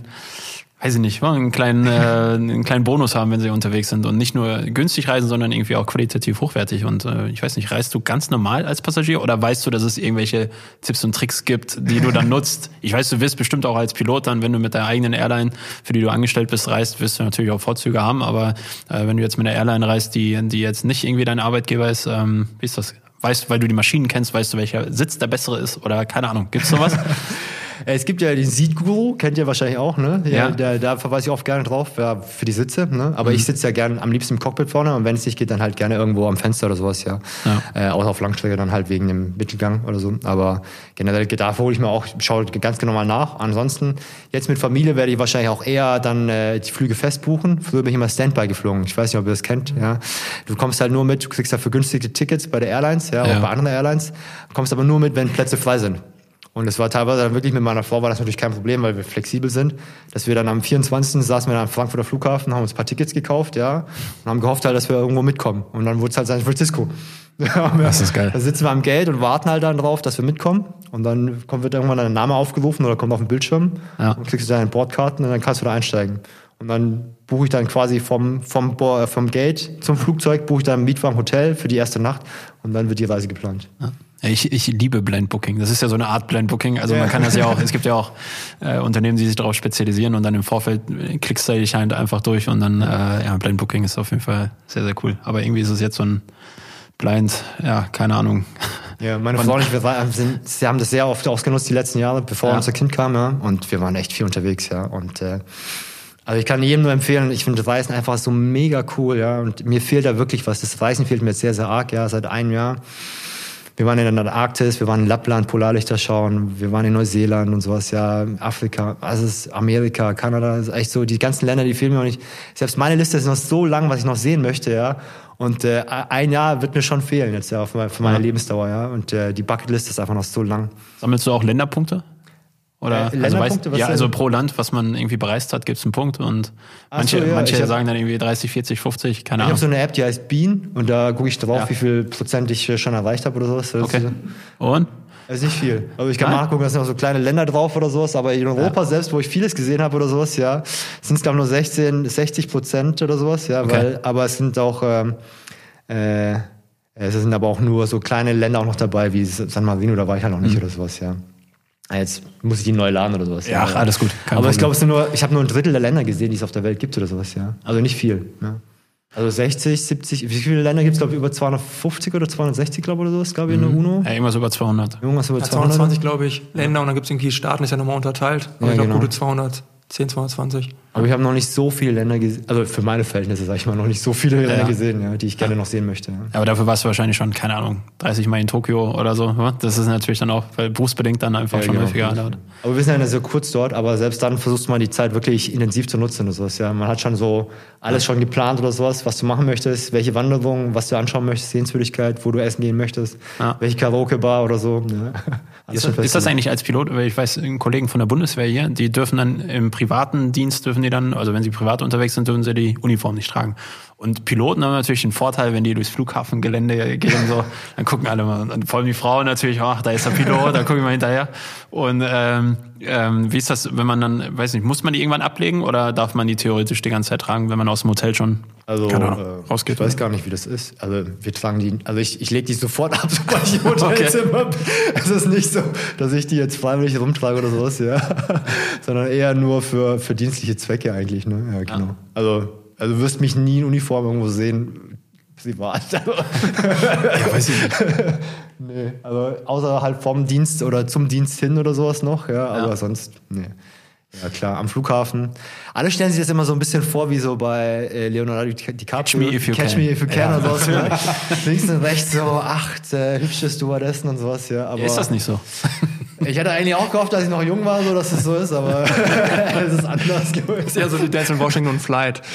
weiß ich nicht, einen kleinen, äh, einen kleinen Bonus haben, wenn sie unterwegs sind und nicht nur günstig reisen, sondern irgendwie auch qualitativ hochwertig. Und äh, ich weiß nicht, reist du ganz normal als Passagier oder weißt du, dass es irgendwelche Tipps und Tricks gibt, die du dann nutzt? Ich weiß, du wirst bestimmt auch als Pilot dann, wenn du mit der eigenen Airline, für die du angestellt bist, reist, wirst du natürlich auch Vorzüge haben. Aber äh, wenn du jetzt mit einer Airline reist, die, die jetzt nicht irgendwie dein Arbeitgeber ist, ähm, wie ist das? Weißt du, weil du die Maschinen kennst, weißt du, welcher Sitz der bessere ist oder keine Ahnung, gibt's sowas? Äh, Es gibt ja den Seat-Guru, kennt ihr wahrscheinlich auch, ne? Ja. Der, da verweise ich oft gerne drauf, ja, für die Sitze, ne? Aber ich sitze ja gern am liebsten im Cockpit vorne und wenn es nicht geht, dann halt gerne irgendwo am Fenster oder sowas, ja. Ja. Äh, außer auf Langstrecke dann halt wegen dem Mittelgang oder so. Aber generell, da hole ich mir auch, schaue ganz genau mal nach. Ansonsten, jetzt mit Familie werde ich wahrscheinlich auch eher dann äh, die Flüge festbuchen. Früher bin ich immer Standby geflogen. Ich weiß nicht, ob ihr das kennt, ja. Du kommst halt nur mit, du kriegst ja vergünstigte Tickets bei der Airlines, ja, Ja. auch bei anderen Airlines, kommst aber nur mit, wenn Plätze frei sind. Und es war teilweise dann wirklich mit meiner Frau war das natürlich kein Problem, weil wir flexibel sind, dass wir dann am 24. saßen wir dann am Frankfurter Flughafen, haben uns ein paar Tickets gekauft, ja, und haben gehofft halt, dass wir irgendwo mitkommen. Und dann wurde es halt San Francisco. Das ist geil. Da sitzen wir am Gate und warten halt dann drauf, dass wir mitkommen. Und dann kommt, wird irgendwann dein Name aufgerufen oder kommt auf den Bildschirm. Ja. Und klickst du deine Bordkarten und dann kannst du da einsteigen. Und dann buche ich dann quasi vom, vom, äh, vom Gate zum Flugzeug, buche ich dann einen Mietwagen Hotel für die erste Nacht und dann wird die Reise geplant. Ja. Ich, ich liebe Blind Booking. Das ist ja so eine Art Blind Booking. Also man kann das ja auch, es gibt ja auch äh, Unternehmen, die sich darauf spezialisieren und dann im Vorfeld äh, klickst du dich halt einfach durch und dann, äh, ja, Blind Booking ist auf jeden Fall sehr, sehr cool. Aber irgendwie ist es jetzt so ein Blind, ja, keine Ahnung. Ja, meine Frau und ich, wir waren, sind, sie haben das sehr oft ausgenutzt die letzten Jahre, bevor Ja. unser Kind kam, ja. Und wir waren echt viel unterwegs, ja. Und äh, also ich kann jedem nur empfehlen, ich finde Reisen einfach so mega cool, ja. Und mir fehlt da wirklich was. Das Reisen fehlt mir jetzt sehr, sehr arg, ja, seit einem Jahr. Wir waren in der Arktis, wir waren in Lappland, Polarlichter schauen, wir waren in Neuseeland und sowas, ja, Afrika, also Amerika, Kanada, ist echt so, die ganzen Länder, die fehlen mir noch nicht. Selbst meine Liste ist noch so lang, was ich noch sehen möchte, ja. Und äh, ein Jahr wird mir schon fehlen jetzt, ja, für meine, für meine Ja. Lebensdauer, ja. Und äh, die Bucketlist ist einfach noch so lang. Sammelst du auch Länderpunkte? Oder Äh, also was ja, also pro Land, was man irgendwie bereist hat, gibt's einen Punkt und Ach manche, so, ja, manche ich hab- sagen dann irgendwie 30, 40, 50, keine Ich Ahnung. habe so eine App, die heißt Bean und da gucke ich drauf, Ja. wie viel Prozent ich äh, schon erreicht habe oder sowas. Okay. Und? Ist nicht viel. Also ich kann Nein? nachgucken, da sind noch so kleine Länder drauf oder sowas, aber in Europa selbst, wo ich vieles gesehen habe oder sowas, ja, sind es glaube ich nur 16, 60 Prozent oder sowas, ja, Okay. weil, aber es sind auch, ähm, äh, es sind aber auch nur so kleine Länder auch noch dabei, wie San Marino, da war ich halt noch nicht oder sowas, ja. Ah, Jetzt muss ich die neu laden oder sowas. Mhm. Ja, ach, alles gut, kein aber Problem. ich glaube, es sind nur, ich habe nur ein Drittel der Länder gesehen, die es auf der Welt gibt oder sowas, ja. Also nicht viel, ja. Also 60, 70, wie viele Länder gibt es, glaube ich, über 250 oder 260, glaube ich, oder sowas, glaube ich, in der UNO? Ja, irgendwas über 200. Irgendwas über Ja, 200? 220, glaube ich, Länder und dann gibt es irgendwie Staaten, ist ja nochmal unterteilt. Aber Ja, ich glaube, genau. gute 210, 220. Aber ich habe noch nicht so viele Länder gesehen, also für meine Verhältnisse, sag ich mal, noch nicht so viele Länder Ja. gesehen, ja, die ich gerne noch sehen möchte. Ja. Aber dafür warst du wahrscheinlich schon, keine Ahnung, 30 Mal in Tokio oder so. Das ist natürlich dann auch, weil berufsbedingt dann einfach Ja, schon genau. häufiger dauert. Aber wir sind ja sehr kurz dort, aber selbst dann versuchst du mal die Zeit wirklich intensiv zu nutzen oder sowas. Ja, man hat schon so alles schon geplant oder sowas, was du machen möchtest, welche Wanderung, was du anschauen möchtest, Sehenswürdigkeit, wo du essen gehen möchtest, Ja. welche Karaoke-Bar oder so. Ja. Ist, ist das eigentlich als Pilot, weil ich weiß, Kollegen von der Bundeswehr hier, die dürfen dann im privaten Dienst dürfen die dann, also wenn sie privat unterwegs sind, dürfen sie die Uniform nicht tragen. Und Piloten haben natürlich den Vorteil, wenn die durchs Flughafengelände gehen, so, dann gucken alle mal, und vor allem die Frauen natürlich, ach, da ist der Pilot, da gucken wir mal hinterher. Und ähm, ähm, wie ist das, wenn man dann, weiß nicht, muss man die irgendwann ablegen oder darf man die theoretisch die ganze Zeit tragen, wenn man aus dem Hotel schon Also, keine Ahnung, äh, rausgeht? ich weiß gar nicht, wie das ist. Also, wir tragen die, also ich, ich lege die sofort ab, sobald ich im Hotelzimmer bin. Es ist nicht so, dass ich die jetzt freiwillig rumtrage oder sowas, ja. Sondern eher nur für, für dienstliche Zwecke eigentlich, ne? Ja, genau. Also, also du wirst mich nie in Uniform irgendwo sehen, privat. ja, weiß ich nicht. nee, also außer halt vom Dienst oder zum Dienst hin oder sowas noch, ja, aber Ja. sonst, nee. Ja klar, am Flughafen. Alle stellen sich das immer so ein bisschen vor, wie so bei äh, Leonardo Di- DiCaprio. Catch me if you Catch can. me if you can Ja, und sowas. Ja. Links und rechts so acht äh, hübsche Stewardessen und sowas, ja. Aber Ist das nicht so? Ich hätte eigentlich auch gehofft, dass ich noch jung war, so dass es so ist, aber es ist anders. Ist eher so wie Dance in Washington Flight.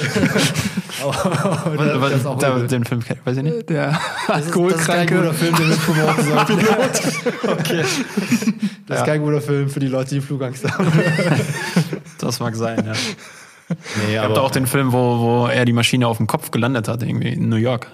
Aber das ist auch da, den Film kenn- weiß ich nicht. Der Das ist, das ist kein guter. Film, den wir promoten sollten. okay. Das ist kein guter Film für die Leute, die Flugangst haben. Das mag sein, ja. Nee, Ich habe da auch den Film, wo, wo er die Maschine auf dem Kopf gelandet hat, irgendwie in New York.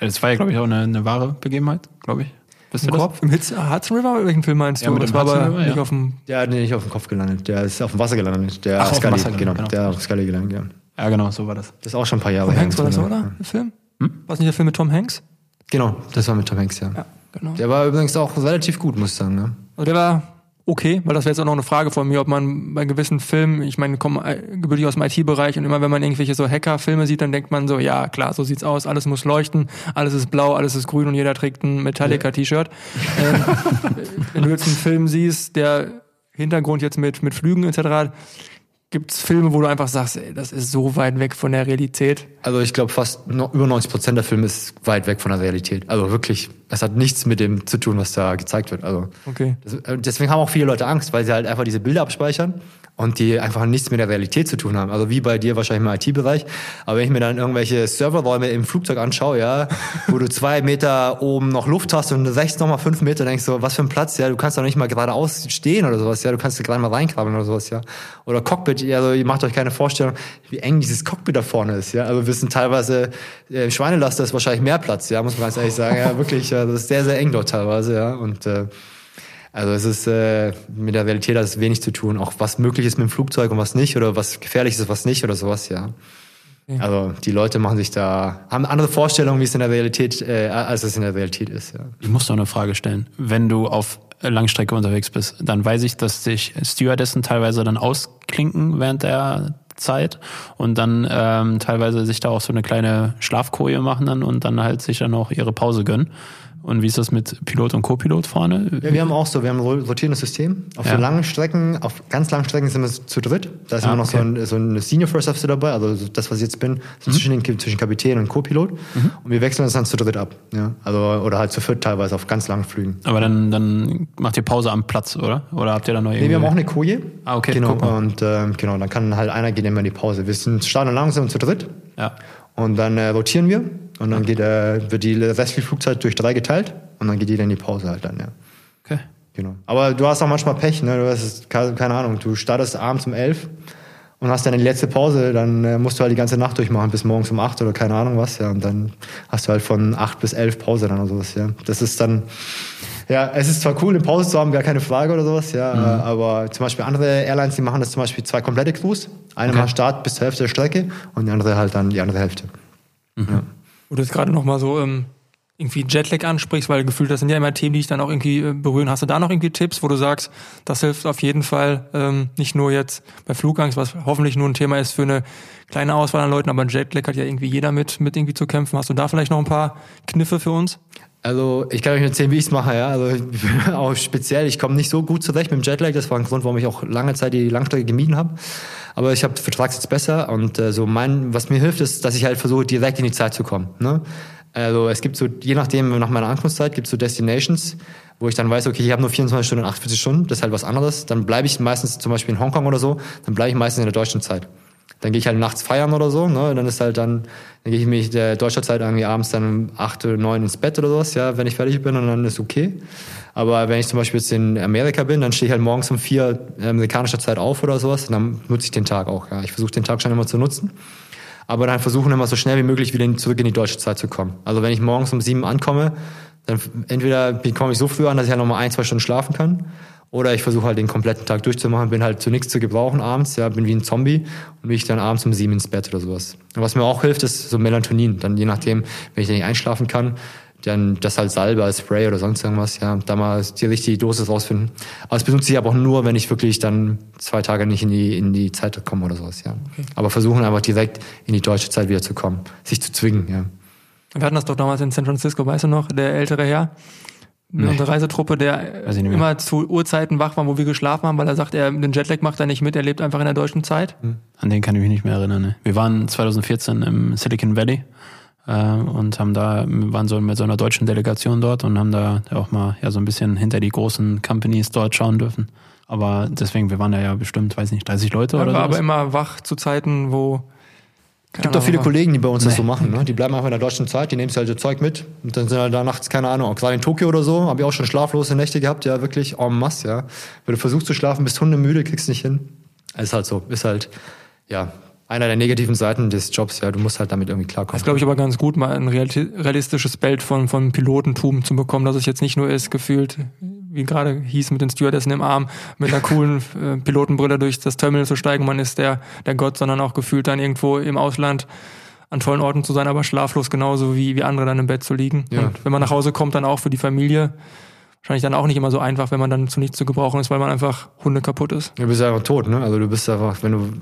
Das war ja, glaube ich, auch eine, eine wahre Begebenheit, glaube ich. Ihr Im das? Kopf? Im Hudson Hudson River? Welchen Film meinst Ja, du? das war Hudson aber River, nicht ja. auf dem. Der hat nicht auf dem Kopf gelandet, der ist auf dem Wasser gelandet. Der Ach, auf dem Scully, Wasser genau, gelandet, genau. Der auf Scully gelandet, ja. Ja, genau, so war das. Das ist auch schon ein paar Jahre Tom her. Hanks war das, Ja. oder? Der Film? War es nicht der Film mit Tom Hanks? Genau, das war mit Tom Hanks, ja. Ja, genau. Der war übrigens auch relativ gut, muss ich sagen. Ne? Also der war okay, weil das wäre jetzt auch noch eine Frage von mir, ob man bei gewissen Filmen, ich meine, ich komme äh, gebürtig aus dem IT-Bereich und immer wenn man irgendwelche so Hacker-Filme sieht, dann denkt man so, ja klar, so sieht's aus, alles muss leuchten, alles ist blau, alles ist grün und jeder trägt ein Metallica-T-Shirt. ähm, wenn du jetzt einen Film siehst, der Hintergrund jetzt mit, mit Flügen etc., gibt's Filme, wo du einfach sagst, ey, das ist so weit weg von der Realität. Also ich glaube, fast über 90 Prozent der Filme ist weit weg von der Realität. Also wirklich, es hat nichts mit dem zu tun, was da gezeigt wird. Also Okay. das, äh, deswegen haben auch viele Leute Angst, weil sie halt einfach diese Bilder abspeichern und die einfach nichts mit der Realität zu tun haben. Also wie bei dir wahrscheinlich im IT-Bereich. Aber wenn ich mir dann irgendwelche Serverräume im Flugzeug anschaue, ja, wo du zwei Meter oben noch Luft hast und rechts nochmal fünf Meter, denkst du, was für ein Platz, ja, du kannst doch nicht mal geradeaus stehen oder sowas, ja, du kannst gerade mal reinkrabbeln oder sowas, ja. Oder Cockpit, also ihr macht euch keine Vorstellung, wie eng dieses Cockpit da vorne ist, ja. Also wir sind teilweise, äh, im Schweinelaster ist wahrscheinlich mehr Platz, ja, muss man ganz ehrlich sagen, ja, wirklich, ja, das ist sehr, sehr eng dort teilweise, ja. Und äh, also es ist äh, mit der Realität hat es wenig zu tun, auch was möglich ist mit dem Flugzeug und was nicht oder was gefährlich ist, was nicht oder sowas, ja. Also die Leute machen sich da, haben andere Vorstellungen, wie es in der Realität, äh, als es in der Realität ist, ja. Ich muss doch eine Frage stellen. Wenn du auf Langstrecke unterwegs bist, dann weiß ich, dass sich Stewardessen teilweise dann ausklinken während der Zeit und dann ähm, teilweise sich da auch so eine kleine Schlafkoje machen dann und dann halt sich dann auch ihre Pause gönnen. Und wie ist das mit Pilot und Co-Pilot vorne? Ja, wir haben auch so, wir haben ein rotierendes System. Auf Ja. so langen Strecken, auf ganz langen Strecken sind wir zu dritt. Da ist Ah, immer noch okay. Mhm. so, ein, so ein Senior First Officer dabei, also so das, was ich jetzt bin, so zwischen, den, zwischen Kapitän und Co-Pilot. Und wir wechseln das dann zu dritt ab. Ja? Also, oder halt zu viert teilweise auf ganz langen Flügen. Aber dann, dann macht ihr Pause am Platz, oder? Oder habt ihr da noch irgendwie... Nee, wir haben auch eine Koje. Ah, okay, Genau, und ähm, genau, dann kann halt einer gehen immer in die Pause. Wir sind starten langsam zu dritt. Ja. Und dann äh, rotieren wir und dann geht, äh, wird die restliche Flugzeit durch drei geteilt und dann geht jeder in die Pause halt dann, ja. Okay. Genau. Aber du hast auch manchmal Pech, ne? Du hast, keine Ahnung, du startest abends um elf und hast dann die letzte Pause, dann äh, musst du halt die ganze Nacht durchmachen bis morgens um acht oder keine Ahnung was, ja. Und dann hast du halt von acht bis elf Pause dann oder sowas, ja. Das ist dann, ja, es ist zwar cool, eine Pause zu haben, gar keine Frage oder sowas, ja. Mhm. äh, Aber zum Beispiel andere Airlines, die machen das zum Beispiel zwei komplette Crews. Eine Okay. macht Start bis zur Hälfte der Strecke und die andere halt dann die andere Hälfte. Wo du jetzt gerade noch mal so ähm, irgendwie Jetlag ansprichst, weil gefühlt, das sind ja immer Themen, die ich dann auch irgendwie äh, berühren. Hast du da noch irgendwie Tipps, wo du sagst, das hilft auf jeden Fall ähm, nicht nur jetzt bei Flugangst, was hoffentlich nur ein Thema ist für eine kleine Auswahl an Leuten, aber Jetlag hat ja irgendwie jeder mit, mit irgendwie zu kämpfen. Hast du da vielleicht noch ein paar Kniffe für uns? Also ich kann euch erzählen, wie ich es mache, ja. Also auch speziell, ich komme nicht so gut zurecht mit dem Jetlag. Das war ein Grund, warum ich auch lange Zeit die Langstrecke gemieden habe. Aber ich habe vertrag's jetzt besser und äh, so mein, was mir hilft, ist, dass ich halt versuche, direkt in die Zeit zu kommen. Ne? Also es gibt so, je nachdem, nach meiner Ankunftszeit, gibt es so Destinations, wo ich dann weiß, okay, ich habe nur 24 Stunden und 48 Stunden, das ist halt was anderes. Dann bleibe ich meistens zum Beispiel in Hongkong oder so, dann bleibe ich meistens in der deutschen Zeit. Dann gehe ich halt nachts feiern oder so, ne? Dann ist halt dann, dann gehe ich mich der deutscher Zeit irgendwie abends dann um acht oder neun ins Bett oder sowas, ja, wenn ich fertig bin und dann ist okay. Aber wenn ich zum Beispiel jetzt in Amerika bin, dann stehe ich halt morgens um vier äh, amerikanischer Zeit auf oder sowas und dann nutze ich den Tag auch, ja. Ich versuche den Tag schon immer zu nutzen. aber dann versuchen immer so schnell wie möglich wieder zurück in die deutsche Zeit zu kommen. Also wenn ich morgens um sieben ankomme, dann entweder komme ich so früh an, dass ich halt nochmal ein, zwei Stunden schlafen kann, oder ich versuche halt den kompletten Tag durchzumachen, bin halt zu nichts zu gebrauchen abends, ja, bin wie ein Zombie und bin ich dann abends um sieben ins Bett oder sowas. Und was mir auch hilft, ist so Melatonin. Dann je nachdem, wenn ich nicht einschlafen kann, dann das als Salbe, als Spray oder sonst irgendwas, ja, da mal die richtige Dosis rausfinden. Aber das benutze ich aber auch nur, wenn ich wirklich dann zwei Tage nicht in die, in die Zeit komme oder sowas, ja. Okay. Aber versuchen einfach direkt in die deutsche Zeit wieder zu kommen, sich zu zwingen, ja. Wir hatten das doch damals in San Francisco, weißt du noch, der ältere Herr, Nee. Unsere Reisetruppe, der immer zu Uhrzeiten wach war, wo wir geschlafen haben, weil er sagt, er den Jetlag macht er nicht mit, er lebt einfach in der deutschen Zeit. Hm. An den kann ich mich nicht mehr erinnern. Ne? Wir waren 2014 im Silicon Valley äh, und haben da waren so mit so einer deutschen Delegation dort und haben da auch mal ja so ein bisschen hinter die großen Companies dort schauen dürfen. Aber deswegen, wir waren da ja bestimmt, weiß nicht, 30 Leute ja, oder so. aber immer wach zu Zeiten, wo es gibt auch viele Kollegen, die bei uns nee. das so machen. Ne? Die bleiben einfach in der deutschen Zeit, die nehmen sich halt so Zeug mit und dann sind halt da nachts, keine Ahnung, gerade in Tokio oder so, habe ich auch schon schlaflose Nächte gehabt, ja, wirklich en masse, ja. Wenn du versuchst zu schlafen, bist hundemüde, kriegst nicht hin. Ist halt so, ist halt, ja, einer der negativen Seiten des Jobs, ja, du musst halt damit irgendwie klarkommen. Das glaube ich aber ganz gut, mal ein realistisches Bild von, von Pilotentum zu bekommen, dass es jetzt nicht nur ist, gefühlt, wie gerade hieß, mit den Stewardessen im Arm, mit einer coolen äh, Pilotenbrille durch das Terminal zu steigen, man ist der, der Gott, sondern auch gefühlt dann irgendwo im Ausland an tollen Orten zu sein, aber schlaflos genauso wie, wie andere dann im Bett zu liegen. Ja. Und wenn man nach Hause kommt, dann auch für die Familie, wahrscheinlich dann auch nicht immer so einfach, wenn man dann zu nichts zu gebrauchen ist, weil man einfach Hunde kaputt ist. Du bist einfach tot, ne? Also du bist einfach, wenn du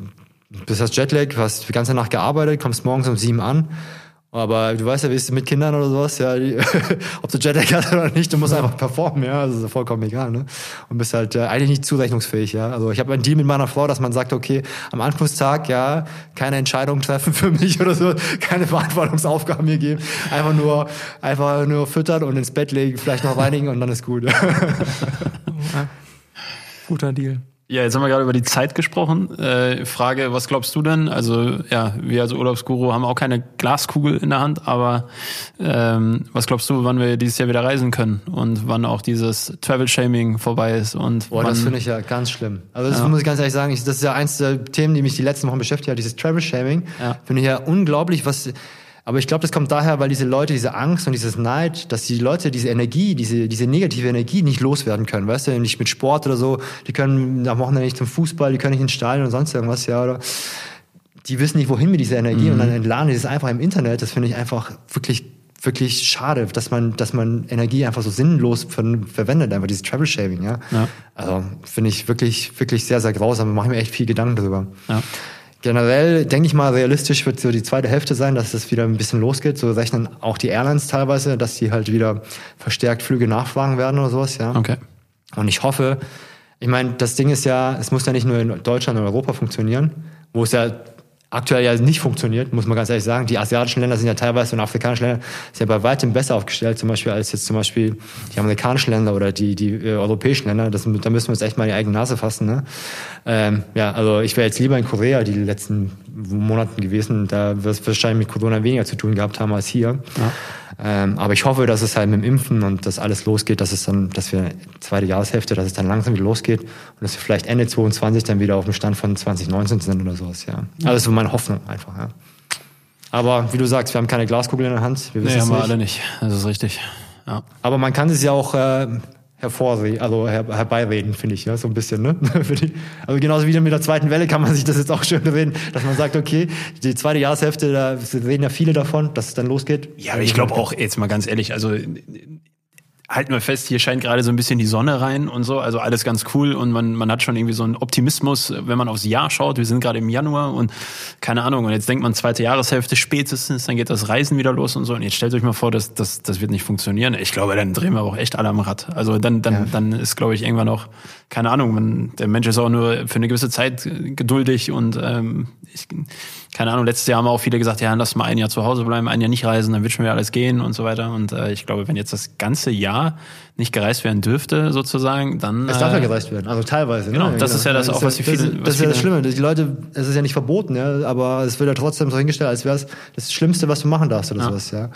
bist das Jetlag, hast die ganze Nacht gearbeitet, kommst morgens um sieben an. Aber du weißt ja, wie es mit Kindern oder sowas, ja, die, ob du Jetlag hast oder nicht, du musst einfach performen, ja, das ist vollkommen egal, ne? Und bist halt äh, eigentlich nicht zurechnungsfähig, ja. Also ich habe einen Deal mit meiner Frau, dass man sagt, okay, am Anfangstag, ja, keine Entscheidung treffen für mich oder so, keine Verantwortungsaufgaben mir geben, einfach nur, einfach nur füttern und ins Bett legen, vielleicht noch reinigen und dann ist gut. Guter Deal. Ja, jetzt haben wir gerade über die Zeit gesprochen. Äh, Frage, was glaubst du denn? Also ja, wir als Urlaubsguru haben auch keine Glaskugel in der Hand, aber ähm, was glaubst du, wann wir dieses Jahr wieder reisen können und wann auch dieses Travel-Shaming vorbei ist? Und Boah, wann, das finde ich ja ganz schlimm. Also das ja. muss ich ganz ehrlich sagen, ich, das ist ja eins der Themen, die mich die letzten Wochen beschäftigt hat, dieses Travel-Shaming. Ja. Finde ich ja unglaublich, was aber ich glaube, das kommt daher, weil diese Leute diese Angst und dieses Neid, dass die Leute diese Energie, diese, diese negative Energie nicht loswerden können, weißt du, nicht mit Sport oder so, die können am Wochenende nicht zum Fußball, die können nicht ins Stadion und sonst irgendwas, ja, oder die wissen nicht, wohin mit dieser Energie mhm. und dann entladen die das einfach im Internet. Das finde ich einfach wirklich wirklich schade, dass man, dass man Energie einfach so sinnlos ver verwendet, einfach dieses Travel Shaving, ja. ja. Also finde ich wirklich, wirklich sehr, sehr grausam. Mache mir echt viel Gedanken darüber. Ja. Generell denke ich mal, realistisch wird so die zweite Hälfte sein, dass es wieder ein bisschen losgeht. So rechnen auch die Airlines teilweise, dass die halt wieder verstärkt Flüge nachfragen werden oder sowas, ja. Okay. Und ich hoffe, ich meine, das Ding ist ja, es muss ja nicht nur in Deutschland und Europa funktionieren, wo es ja aktuell ja nicht funktioniert, muss man ganz ehrlich sagen. Die asiatischen Länder sind ja teilweise und afrikanischen Länder sind ja bei weitem besser aufgestellt, zum Beispiel als jetzt zum Beispiel die amerikanischen Länder oder die, die äh, europäischen Länder. Das, da müssen wir uns echt mal die eigene Nase fassen. Ne? Ähm, ja, also ich wäre jetzt lieber in Korea die letzten Monaten gewesen. Da wird es wahrscheinlich mit Corona weniger zu tun gehabt haben als hier. Ja. Ähm, aber ich hoffe, dass es halt mit dem Impfen und das alles losgeht, dass es dann, dass wir zweite Jahreshälfte, dass es dann langsam wieder losgeht und dass wir vielleicht Ende 22 dann wieder auf dem Stand von 2019 sind oder sowas, ja. Also das ist so meine Hoffnung einfach, ja. Aber wie du sagst, wir haben keine Glaskugel in der Hand. Wir wissen nee, haben wir alle nicht. Das ist richtig. Ja. Aber man kann es ja auch äh, hervorreden, also her, herbeireden, finde ich, ja, so ein bisschen, ne? also genauso wie mit der zweiten Welle kann man sich das jetzt auch schön reden, dass man sagt, okay, die zweite Jahreshälfte, da reden ja viele davon, dass es dann losgeht. Ja, aber ich glaube auch, jetzt mal ganz ehrlich, also halten wir fest, hier scheint gerade so ein bisschen die Sonne rein und so, also alles ganz cool und man, man hat schon irgendwie so einen Optimismus, wenn man aufs Jahr schaut. Wir sind gerade im Januar und keine Ahnung, und jetzt denkt man zweite Jahreshälfte spätestens, dann geht das Reisen wieder los und so. Und jetzt stellt euch mal vor, das, das, das wird nicht funktionieren. Ich glaube, dann drehen wir auch echt alle am Rad. Also dann, dann, ja. dann ist, glaube ich, irgendwann auch, keine Ahnung, man, der Mensch ist auch nur für eine gewisse Zeit geduldig und ähm, ich, keine Ahnung, letztes Jahr haben auch viele gesagt, ja, lass mal ein Jahr zu Hause bleiben, ein Jahr nicht reisen, dann wird schon wieder alles gehen und so weiter. Und äh, ich glaube, wenn jetzt das ganze Jahr nicht gereist werden dürfte, sozusagen, dann. Es darf ja äh, gereist werden, also teilweise. Genau, ne? das genau. ist ja das, das auch, was die viele. Das, das ist ja das Schlimme. Die Leute, es ist ja nicht verboten, ja, aber es wird ja trotzdem so hingestellt, als wäre es das Schlimmste, was du machen darfst oder ja. sowas, ja.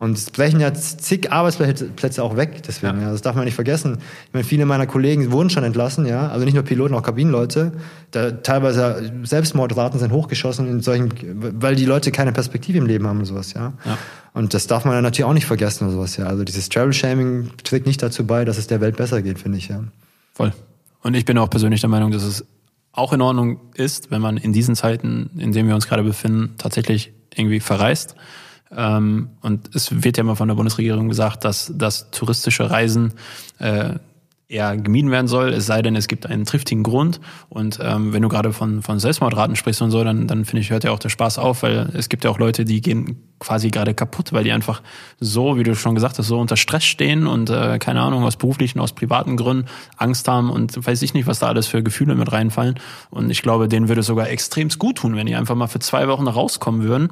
Und es brechen ja zig Arbeitsplätze auch weg, deswegen, Ja. ja. das darf man nicht vergessen. Ich meine, viele meiner Kollegen wurden schon entlassen, ja, also nicht nur Piloten, auch Kabinenleute. Da teilweise Selbstmordraten sind hochgeschossen in solchen, weil die Leute keine Perspektive im Leben haben und sowas, ja. Ja. Und das darf man dann natürlich auch nicht vergessen oder sowas, ja. Also dieses Travel-Shaming trägt nicht dazu bei, dass es der Welt besser geht, finde ich, ja. Voll. Und ich bin auch persönlich der Meinung, dass es auch in Ordnung ist, wenn man in diesen Zeiten, in denen wir uns gerade befinden, tatsächlich irgendwie verreist. Ähm, und es wird ja mal von der Bundesregierung gesagt, dass, dass touristische Reisen äh, eher gemieden werden soll, es sei denn, es gibt einen triftigen Grund. Und ähm, wenn du gerade von, von Selbstmordraten sprichst und so, dann, dann finde ich, hört ja auch der Spaß auf, weil es gibt ja auch Leute, die gehen quasi gerade kaputt, weil die einfach so, wie du schon gesagt hast, so unter Stress stehen und äh, keine Ahnung, aus beruflichen, aus privaten Gründen Angst haben und weiß ich nicht, was da alles für Gefühle mit reinfallen. Und ich glaube, denen würde es sogar extremst gut tun, wenn die einfach mal für zwei Wochen rauskommen würden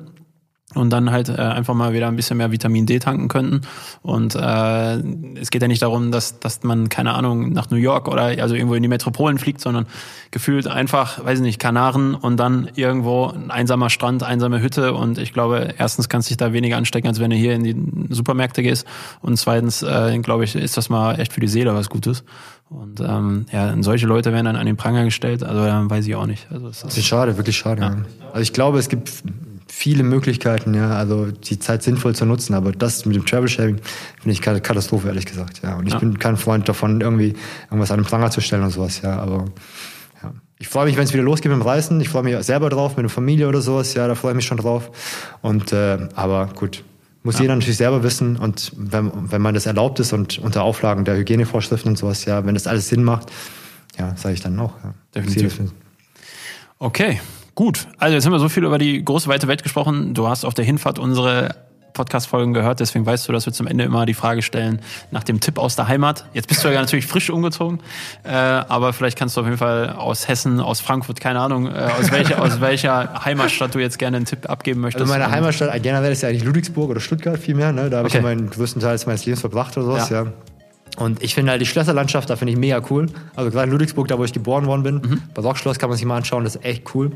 und dann halt äh, einfach mal wieder ein bisschen mehr Vitamin D tanken könnten. Und äh, es geht ja nicht darum, dass, dass man, keine Ahnung, nach New York oder also irgendwo in die Metropolen fliegt, sondern gefühlt einfach, weiß ich nicht, Kanaren und dann irgendwo ein einsamer Strand, einsame Hütte. Und ich glaube, erstens kannst du dich da weniger anstecken, als wenn du hier in die Supermärkte gehst. Und zweitens, äh, glaube ich, ist das mal echt für die Seele was Gutes. Und ähm, ja, solche Leute werden dann an den Pranger gestellt, also dann weiß ich auch nicht. Also es Das ist schade, wirklich schade. Ja. Also ich glaube, es gibt viele Möglichkeiten, ja, also die Zeit sinnvoll zu nutzen, aber das mit dem Travel Sharing finde ich Katastrophe, ehrlich gesagt, ja. Und ich Ja. bin kein Freund davon, irgendwie irgendwas an den Pranger zu stellen und sowas, ja, aber ja. Ich freue mich, wenn es wieder losgeht mit dem Reisen. Ich freue mich selber drauf, mit der Familie oder sowas, ja, da freue ich mich schon drauf. Und äh, aber gut. Muss jeder natürlich selber wissen und wenn, wenn man das erlaubt ist und unter Auflagen der Hygienevorschriften und sowas, ja, wenn das alles Sinn macht, ja, sage ich dann auch. Ja. Definitiv. Okay, gut. Also jetzt haben wir so viel über die große weite Welt gesprochen. Du hast auf der Hinfahrt unsere Podcast-Folgen gehört, deswegen weißt du, dass wir zum Ende immer die Frage stellen nach dem Tipp aus der Heimat. Jetzt bist du ja natürlich frisch umgezogen, äh, aber vielleicht kannst du auf jeden Fall aus Hessen, aus Frankfurt, keine Ahnung, äh, aus, welcher, aus welcher Heimatstadt du jetzt gerne einen Tipp abgeben möchtest. Also meine Heimatstadt, generell ist ja eigentlich Ludwigsburg oder Stuttgart vielmehr, ne? Da habe Okay. ich ja meinen größten Teil meines Lebens verbracht oder sowas, Ja. ja. Und ich finde halt die Schlösserlandschaft, da finde ich mega cool. Also gerade in Ludwigsburg, da wo ich geboren worden bin, Mhm. Barockschloss kann man sich mal anschauen, das ist echt cool.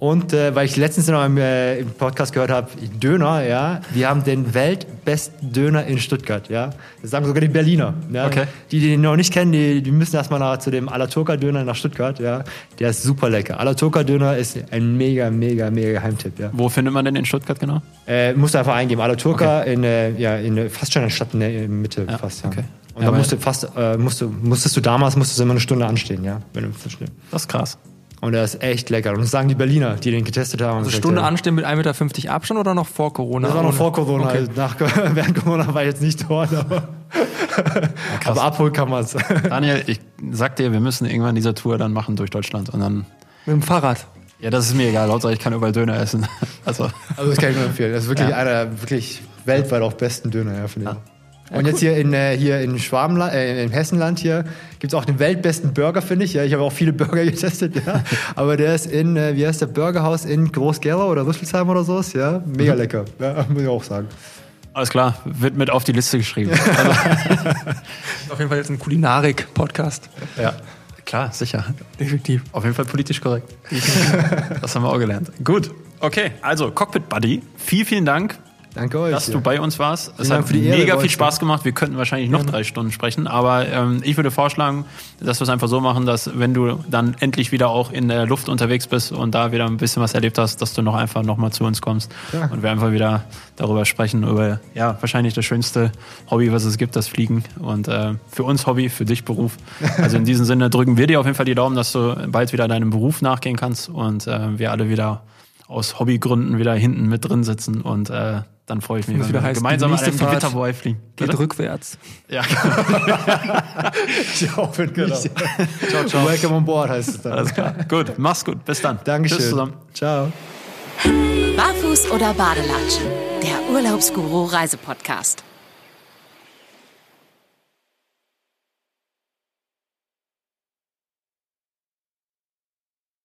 Und äh, weil ich letztens noch im, äh, im Podcast gehört habe, Döner, ja, wir haben den weltbesten Döner in Stuttgart, ja. Das sagen sogar die Berliner. Ja? Okay. Die, die den noch nicht kennen, die, die müssen erstmal nach, zu dem Alaturka-Döner nach Stuttgart, ja. Der ist super lecker. Alaturka-Döner ist ein mega, mega, mega Geheimtipp, ja. Wo findet man denn in Stuttgart genau? Äh, musst du einfach eingeben. Alaturka in, äh, ja, in fast schon in der Stadt in der Mitte Ja, fast, ja. okay. Und Ja, da aber- musst du fast, äh, musst du, musstest du damals, musstest du immer eine Stunde anstehen, ja. Wenn du verstehst. Das ist krass. Und der ist echt lecker. Und das sagen die Berliner, die den getestet haben. Also Stunde ja. anstehen mit 1,50 Meter Abstand oder noch vor Corona? Das war noch vor Corona. Okay. Also Nach, während Corona war ich jetzt nicht dort, aber, aber abholen kann man es. Daniel, ich sag dir, wir müssen irgendwann diese Tour dann machen durch Deutschland und dann, Mit dem Fahrrad. ja, das ist mir egal, Hauptsache ich kann überall Döner essen. Also, Also das kann ich nur empfehlen. Das ist wirklich Ja. einer der wirklich weltweit auch besten Döner, ja, finde ich. Und jetzt hier in, äh, hier in Schwabenland, äh, in Hessenland hier gibt es auch den weltbesten Burger, finde ich. Ja, ich habe auch viele Burger getestet, ja. Aber der ist in, äh, wie heißt der Burgerhaus in Groß-Gerau oder Rüsselsheim oder sowas, ja. Mega lecker, ja, muss ich auch sagen. alles klar, wird mit auf die Liste geschrieben. Auf jeden Fall jetzt ein Kulinarik-Podcast. ja, klar, sicher. Definitiv. Auf jeden Fall politisch korrekt. das haben wir auch gelernt. Gut, okay, also Cockpit Buddy, vielen, vielen Dank, Danke euch. dass du bei uns warst. Es hat für die Ehre mega viel. Spaß gemacht. Wir könnten wahrscheinlich noch drei Stunden sprechen, aber ähm, ich würde vorschlagen, dass wir es einfach so machen, dass wenn du dann endlich wieder auch in der Luft unterwegs bist und da wieder ein bisschen was erlebt hast, dass du noch einfach nochmal zu uns kommst Ja. und wir einfach wieder darüber sprechen, über ja, wahrscheinlich das schönste Hobby, was es gibt, das Fliegen. Und äh, für uns Hobby, für dich Beruf. Also in diesem Sinne drücken wir dir auf jeden Fall die Daumen, dass du bald wieder deinem Beruf nachgehen kannst und äh, wir alle wieder aus Hobbygründen wieder hinten mit drin sitzen und äh, dann freue ich mich, wenn wir heißen, gemeinsam die an einem nächste Fahrt Gewitter vorbeifliegen. Geht Bitte? rückwärts. Ja, Ich hoffe nicht. ciao, ciao. Welcome on board heißt es dann. alles klar. Gut, mach's gut. Bis dann. Dankeschön. Tschüss zusammen. Ciao. Barfuß oder Badelatschen? Der Urlaubsguru Reisepodcast.